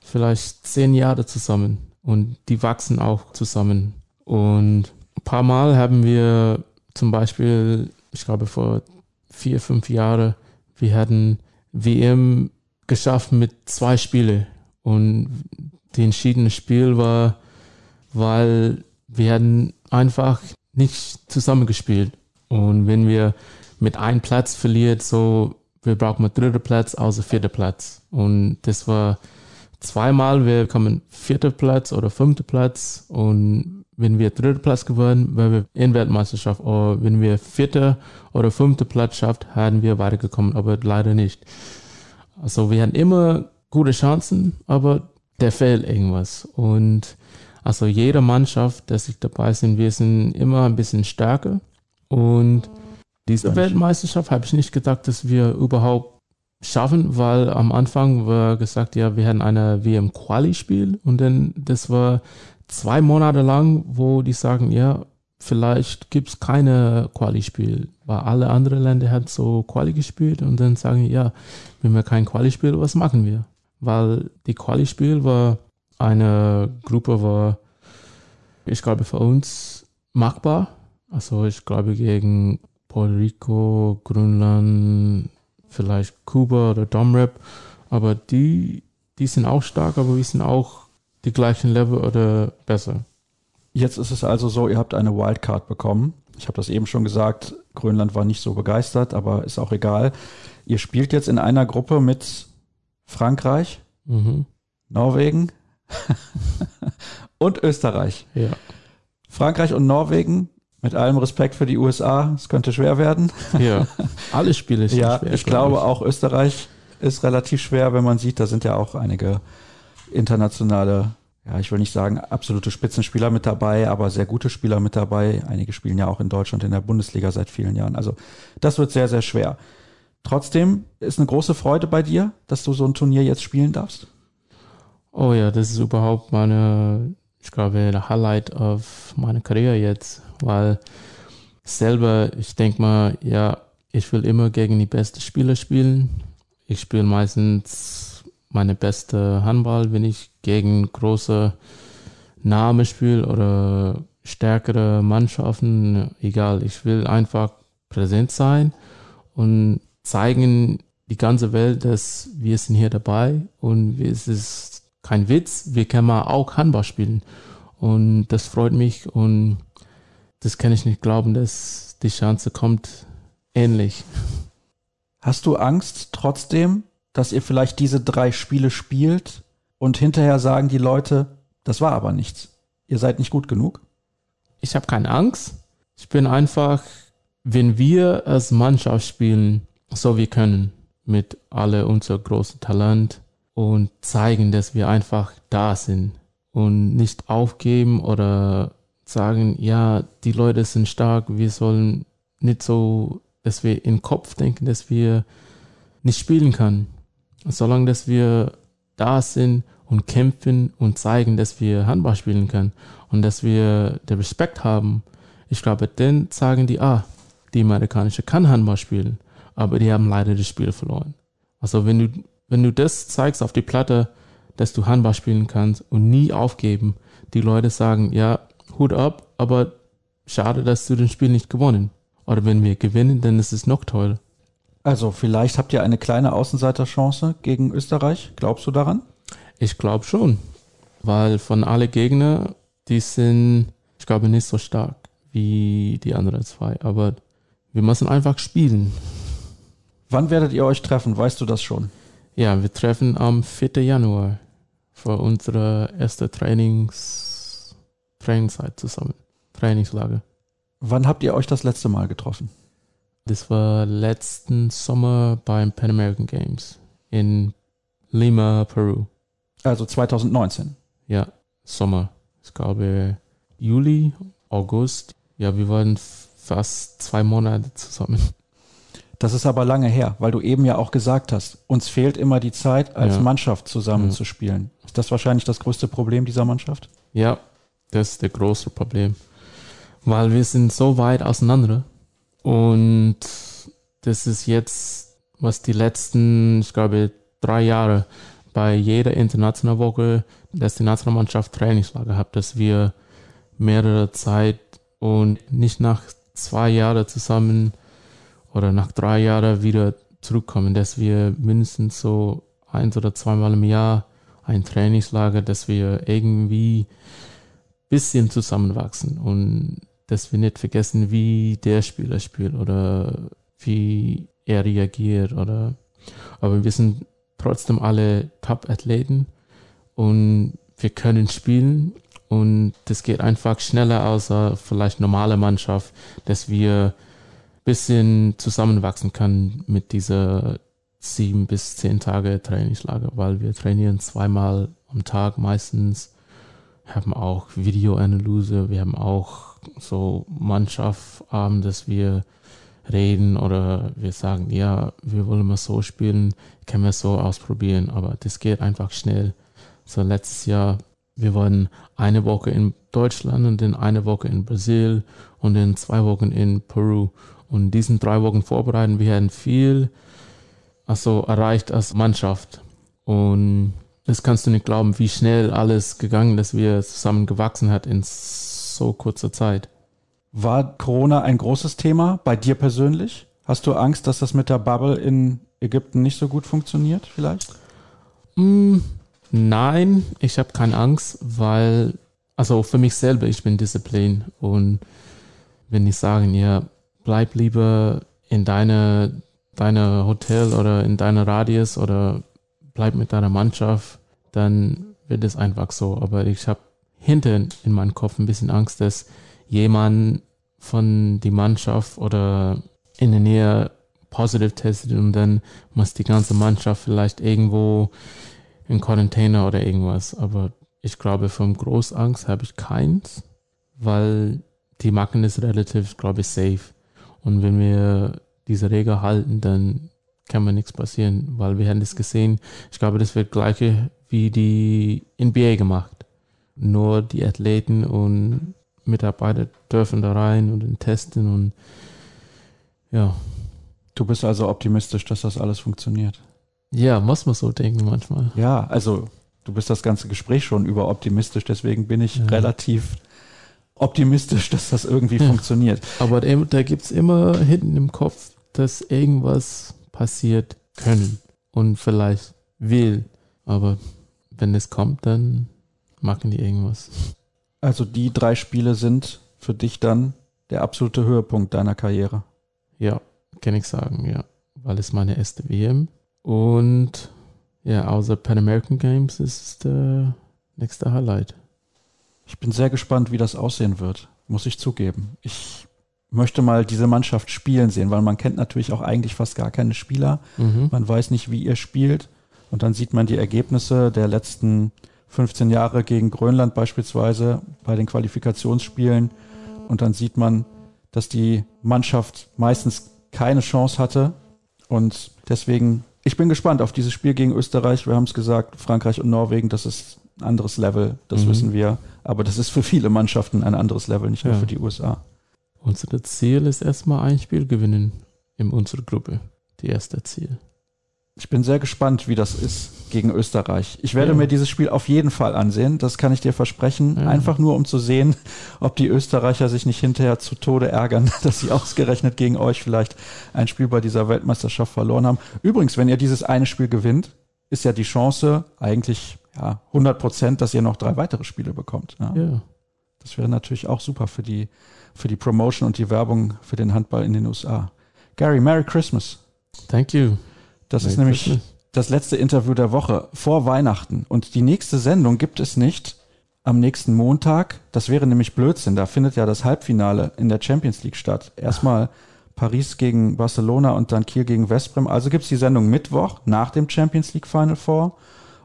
vielleicht zehn Jahre zusammen und die wachsen auch zusammen. Und ein paar Mal haben wir zum Beispiel, ich glaube vor vier, fünf Jahren, wir hatten WM geschafft mit zwei Spielen und die entschiedene Spiel war, weil wir hatten einfach nicht zusammengespielt. Und wenn wir mit einem Platz verliert, so, wir brauchen einen dritten Platz, außer vierter Platz. Und das war zweimal, wir kommen vierter Platz oder fünfter Platz. Und wenn wir dritter Platz gewonnen, wären wir in Weltmeisterschaft. Oder wenn wir vierter oder fünfter Platz schafft, hätten wir weitergekommen, aber leider nicht. Also wir hatten immer gute Chancen, aber der fehlt irgendwas. Und also jede Mannschaft, dass ich dabei sind, wir sind immer ein bisschen stärker. Und diese Weltmeisterschaft habe ich nicht gedacht, dass wir überhaupt schaffen, weil am Anfang war gesagt, ja, wir hätten eine WM-Quali-Spiel und dann, das war zwei Monate lang, wo die sagen, ja, vielleicht gibt es keine Quali-Spiel, weil alle anderen Länder haben so Quali gespielt und dann sagen, ja, wenn wir kein Quali spielen, was machen wir? Weil die Quali-Spiel war eine Gruppe war, ich glaube, für uns machbar. Also ich glaube gegen Puerto Rico, Grönland, vielleicht Kuba oder Domrep. Aber die, die sind auch stark, aber wir sind auch die gleichen Level oder besser. Jetzt ist es also so, ihr habt eine Wildcard bekommen. Ich habe das eben schon gesagt, Grönland war nicht so begeistert, aber ist auch egal. Ihr spielt jetzt in einer Gruppe mit Frankreich, mhm. Norwegen, und Österreich. Ja. Frankreich und Norwegen, mit allem Respekt für die USA, es könnte schwer werden. Ja, alle Spiele sind ja, schwer. Ich glaube, ich. auch Österreich ist relativ schwer, wenn man sieht, da sind ja auch einige internationale, ja, ich will nicht sagen absolute Spitzenspieler mit dabei, aber sehr gute Spieler mit dabei. Einige spielen ja auch in Deutschland in der Bundesliga seit vielen Jahren. Also das wird sehr, sehr schwer. Trotzdem ist eine große Freude bei dir, dass du so ein Turnier jetzt spielen darfst. Oh ja, das ist überhaupt meine, ich glaube, der Highlight auf meiner Karriere jetzt, weil selber, ich denke mal, ja, ich will immer gegen die besten Spieler spielen. Ich spiele meistens meine beste Handball, wenn ich gegen große Namen spiele oder stärkere Mannschaften, egal. Ich will einfach präsent sein und zeigen die ganze Welt, dass wir sind hier dabei und es ist kein Witz, wir können mal auch Handball spielen. Und das freut mich und das kann ich nicht glauben, dass die Chance kommt ähnlich. Hast du Angst trotzdem, dass ihr vielleicht diese drei Spiele spielt und hinterher sagen die Leute, das war aber nichts. Ihr seid nicht gut genug? Ich habe keine Angst. Ich bin einfach, wenn wir als Mannschaft spielen, so wie können, mit alle unser großes Talent, und zeigen, dass wir einfach da sind und nicht aufgeben oder sagen, ja, die Leute sind stark, wir sollen nicht so, dass wir im Kopf denken, dass wir nicht spielen können. Solange dass wir da sind und kämpfen und zeigen, dass wir Handball spielen können und dass wir den Respekt haben, ich glaube, dann sagen die, ah, die amerikanische kann Handball spielen, aber die haben leider das Spiel verloren. Also wenn du, wenn du das zeigst auf die Platte, dass du Handball spielen kannst und nie aufgeben, die Leute sagen, ja, Hut ab, aber schade, dass du das Spiel nicht gewonnen. Oder wenn wir gewinnen, dann ist es noch toll. Also vielleicht habt ihr eine kleine Außenseiterchance gegen Österreich. Glaubst du daran? Ich glaube schon, weil von alle Gegner, die sind, ich glaube, nicht so stark wie die anderen zwei. Aber wir müssen einfach spielen. Wann werdet ihr euch treffen? Weißt du das schon? Ja, wir treffen am 4. Januar für unsere erste Trainings, Trainingszeit zusammen. Trainingslager. Wann habt ihr euch das letzte Mal getroffen? Das war letzten Sommer beim Pan American Games in Lima, Peru. Also 2019. Ja, Sommer. Ich glaube Juli, August. Ja, wir waren fast zwei Monate zusammen. Das ist aber lange her, weil du eben ja auch gesagt hast, uns fehlt immer die Zeit, als Ja. Mannschaft zusammenzuspielen. Ist das wahrscheinlich das größte Problem dieser Mannschaft? Ja, das ist das große Problem. Weil wir sind so weit auseinander. Und das ist jetzt, was die letzten, ich glaube, drei Jahre bei jeder internationalen Woche, dass die Nationalmannschaft Trainingslager hat, dass wir mehrere Zeit und nicht nach zwei Jahren zusammen oder nach drei Jahren wieder zurückkommen, dass wir mindestens so eins oder zweimal im Jahr ein Trainingslager, dass wir irgendwie bisschen zusammenwachsen und dass wir nicht vergessen, wie der Spieler spielt oder wie er reagiert oder aber wir sind trotzdem alle Top-Athleten und wir können spielen und das geht einfach schneller außer vielleicht normale Mannschaft, dass wir bisschen zusammenwachsen kann mit dieser sieben bis zehn Tage Trainingslager, weil wir trainieren zweimal am Tag meistens, haben auch Videoanalyse, wir haben auch so Mannschaftabend, dass wir reden oder wir sagen, ja, wir wollen mal so spielen, können wir so ausprobieren, aber das geht einfach schnell. So letztes Jahr, wir waren eine Woche in Deutschland und dann eine Woche in Brasil und dann zwei Wochen in Peru. Und diesen drei Wochen vorbereiten, wir haben viel also erreicht als Mannschaft. Und das kannst du nicht glauben, wie schnell alles gegangen, dass wir zusammen gewachsen hat in so kurzer Zeit. War Corona ein großes Thema bei dir persönlich? Hast du Angst, dass das mit der Bubble in Ägypten nicht so gut funktioniert vielleicht? Mm, nein, ich habe keine Angst, weil, also für mich selber, ich bin Disziplin und wenn die sagen, ja, bleib lieber in deiner deine Hotel oder in deiner Radius oder bleib mit deiner Mannschaft, dann wird es einfach so. Aber ich habe hinter in meinem Kopf ein bisschen Angst, dass jemand von die Mannschaft oder in der Nähe positiv testet und dann muss die ganze Mannschaft vielleicht irgendwo in Quarantäne oder irgendwas. Aber ich glaube, vom Großangst habe ich keins, weil die machen es relativ, glaube ich, safe. Und wenn wir diese Regel halten, dann kann mir nichts passieren, weil wir haben das gesehen. Ich glaube, das wird gleiche wie die NBA gemacht. Nur die Athleten und Mitarbeiter dürfen da rein und testen und ja. Du bist also optimistisch, dass das alles funktioniert. Ja, muss man so denken manchmal. Ja, also du bist das ganze Gespräch schon über optimistisch, deswegen bin ich Ja. relativ optimistisch, dass das irgendwie Ja. funktioniert. Aber da gibt es immer hinten im Kopf, dass irgendwas passiert können und vielleicht will. Aber wenn es kommt, dann machen die irgendwas. Also die drei Spiele sind für dich dann der absolute Höhepunkt deiner Karriere. Ja, kann ich sagen, ja. Weil es meine erste WM. Und ja, außer Pan American Games ist der nächste Highlight. Ich bin sehr gespannt, wie das aussehen wird, muss ich zugeben. Ich möchte mal diese Mannschaft spielen sehen, weil man kennt natürlich auch eigentlich fast gar keine Spieler. Mhm. Man weiß nicht, wie ihr spielt. Und dann sieht man die Ergebnisse der letzten 15 Jahre gegen Grönland beispielsweise bei den Qualifikationsspielen. Und dann sieht man, dass die Mannschaft meistens keine Chance hatte. Und deswegen, ich bin gespannt auf dieses Spiel gegen Österreich. Wir haben es gesagt, Frankreich und Norwegen, das ist ein anderes Level, das mhm. wissen wir. Aber das ist für viele Mannschaften ein anderes Level, nicht nur ja. für die USA. Unser Ziel ist erstmal ein Spiel gewinnen in unserer Gruppe. Die erste Ziel. Ich bin sehr gespannt, wie das ist gegen Österreich. Ich werde ja. mir dieses Spiel auf jeden Fall ansehen, das kann ich dir versprechen. Ja. Einfach nur, um zu sehen, ob die Österreicher sich nicht hinterher zu Tode ärgern, dass sie ausgerechnet gegen euch vielleicht ein Spiel bei dieser Weltmeisterschaft verloren haben. Übrigens, wenn ihr dieses eine Spiel gewinnt, ist ja die Chance eigentlich ja, 100 Prozent, dass ihr noch drei weitere Spiele bekommt. Ja. ja. Das wäre natürlich auch super für die, für die Promotion und die Werbung für den Handball in den USA. Gary, Merry Christmas. Thank you. Das Merry ist nämlich Christmas. das letzte Interview der Woche vor Weihnachten. Und die nächste Sendung gibt es nicht am nächsten Montag. Das wäre nämlich Blödsinn. Da findet ja das Halbfinale in der Champions League statt. Erstmal Paris gegen Barcelona und dann Kiel gegen Westbrem. Also gibt es die Sendung Mittwoch nach dem Champions League Final Four.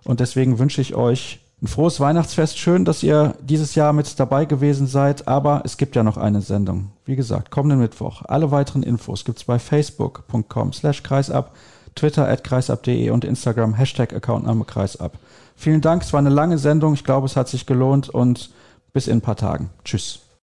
Und deswegen wünsche ich euch ein frohes Weihnachtsfest. Schön, dass ihr dieses Jahr mit dabei gewesen seid. Aber es gibt ja noch eine Sendung. Wie gesagt, kommenden Mittwoch. Alle weiteren Infos gibt's bei facebook.com slash kreisab, Twitter at kreisab.de und Instagram Hashtag Accountname kreisab. Vielen Dank. Es war eine lange Sendung. Ich glaube, es hat sich gelohnt und bis in ein paar Tagen. Tschüss.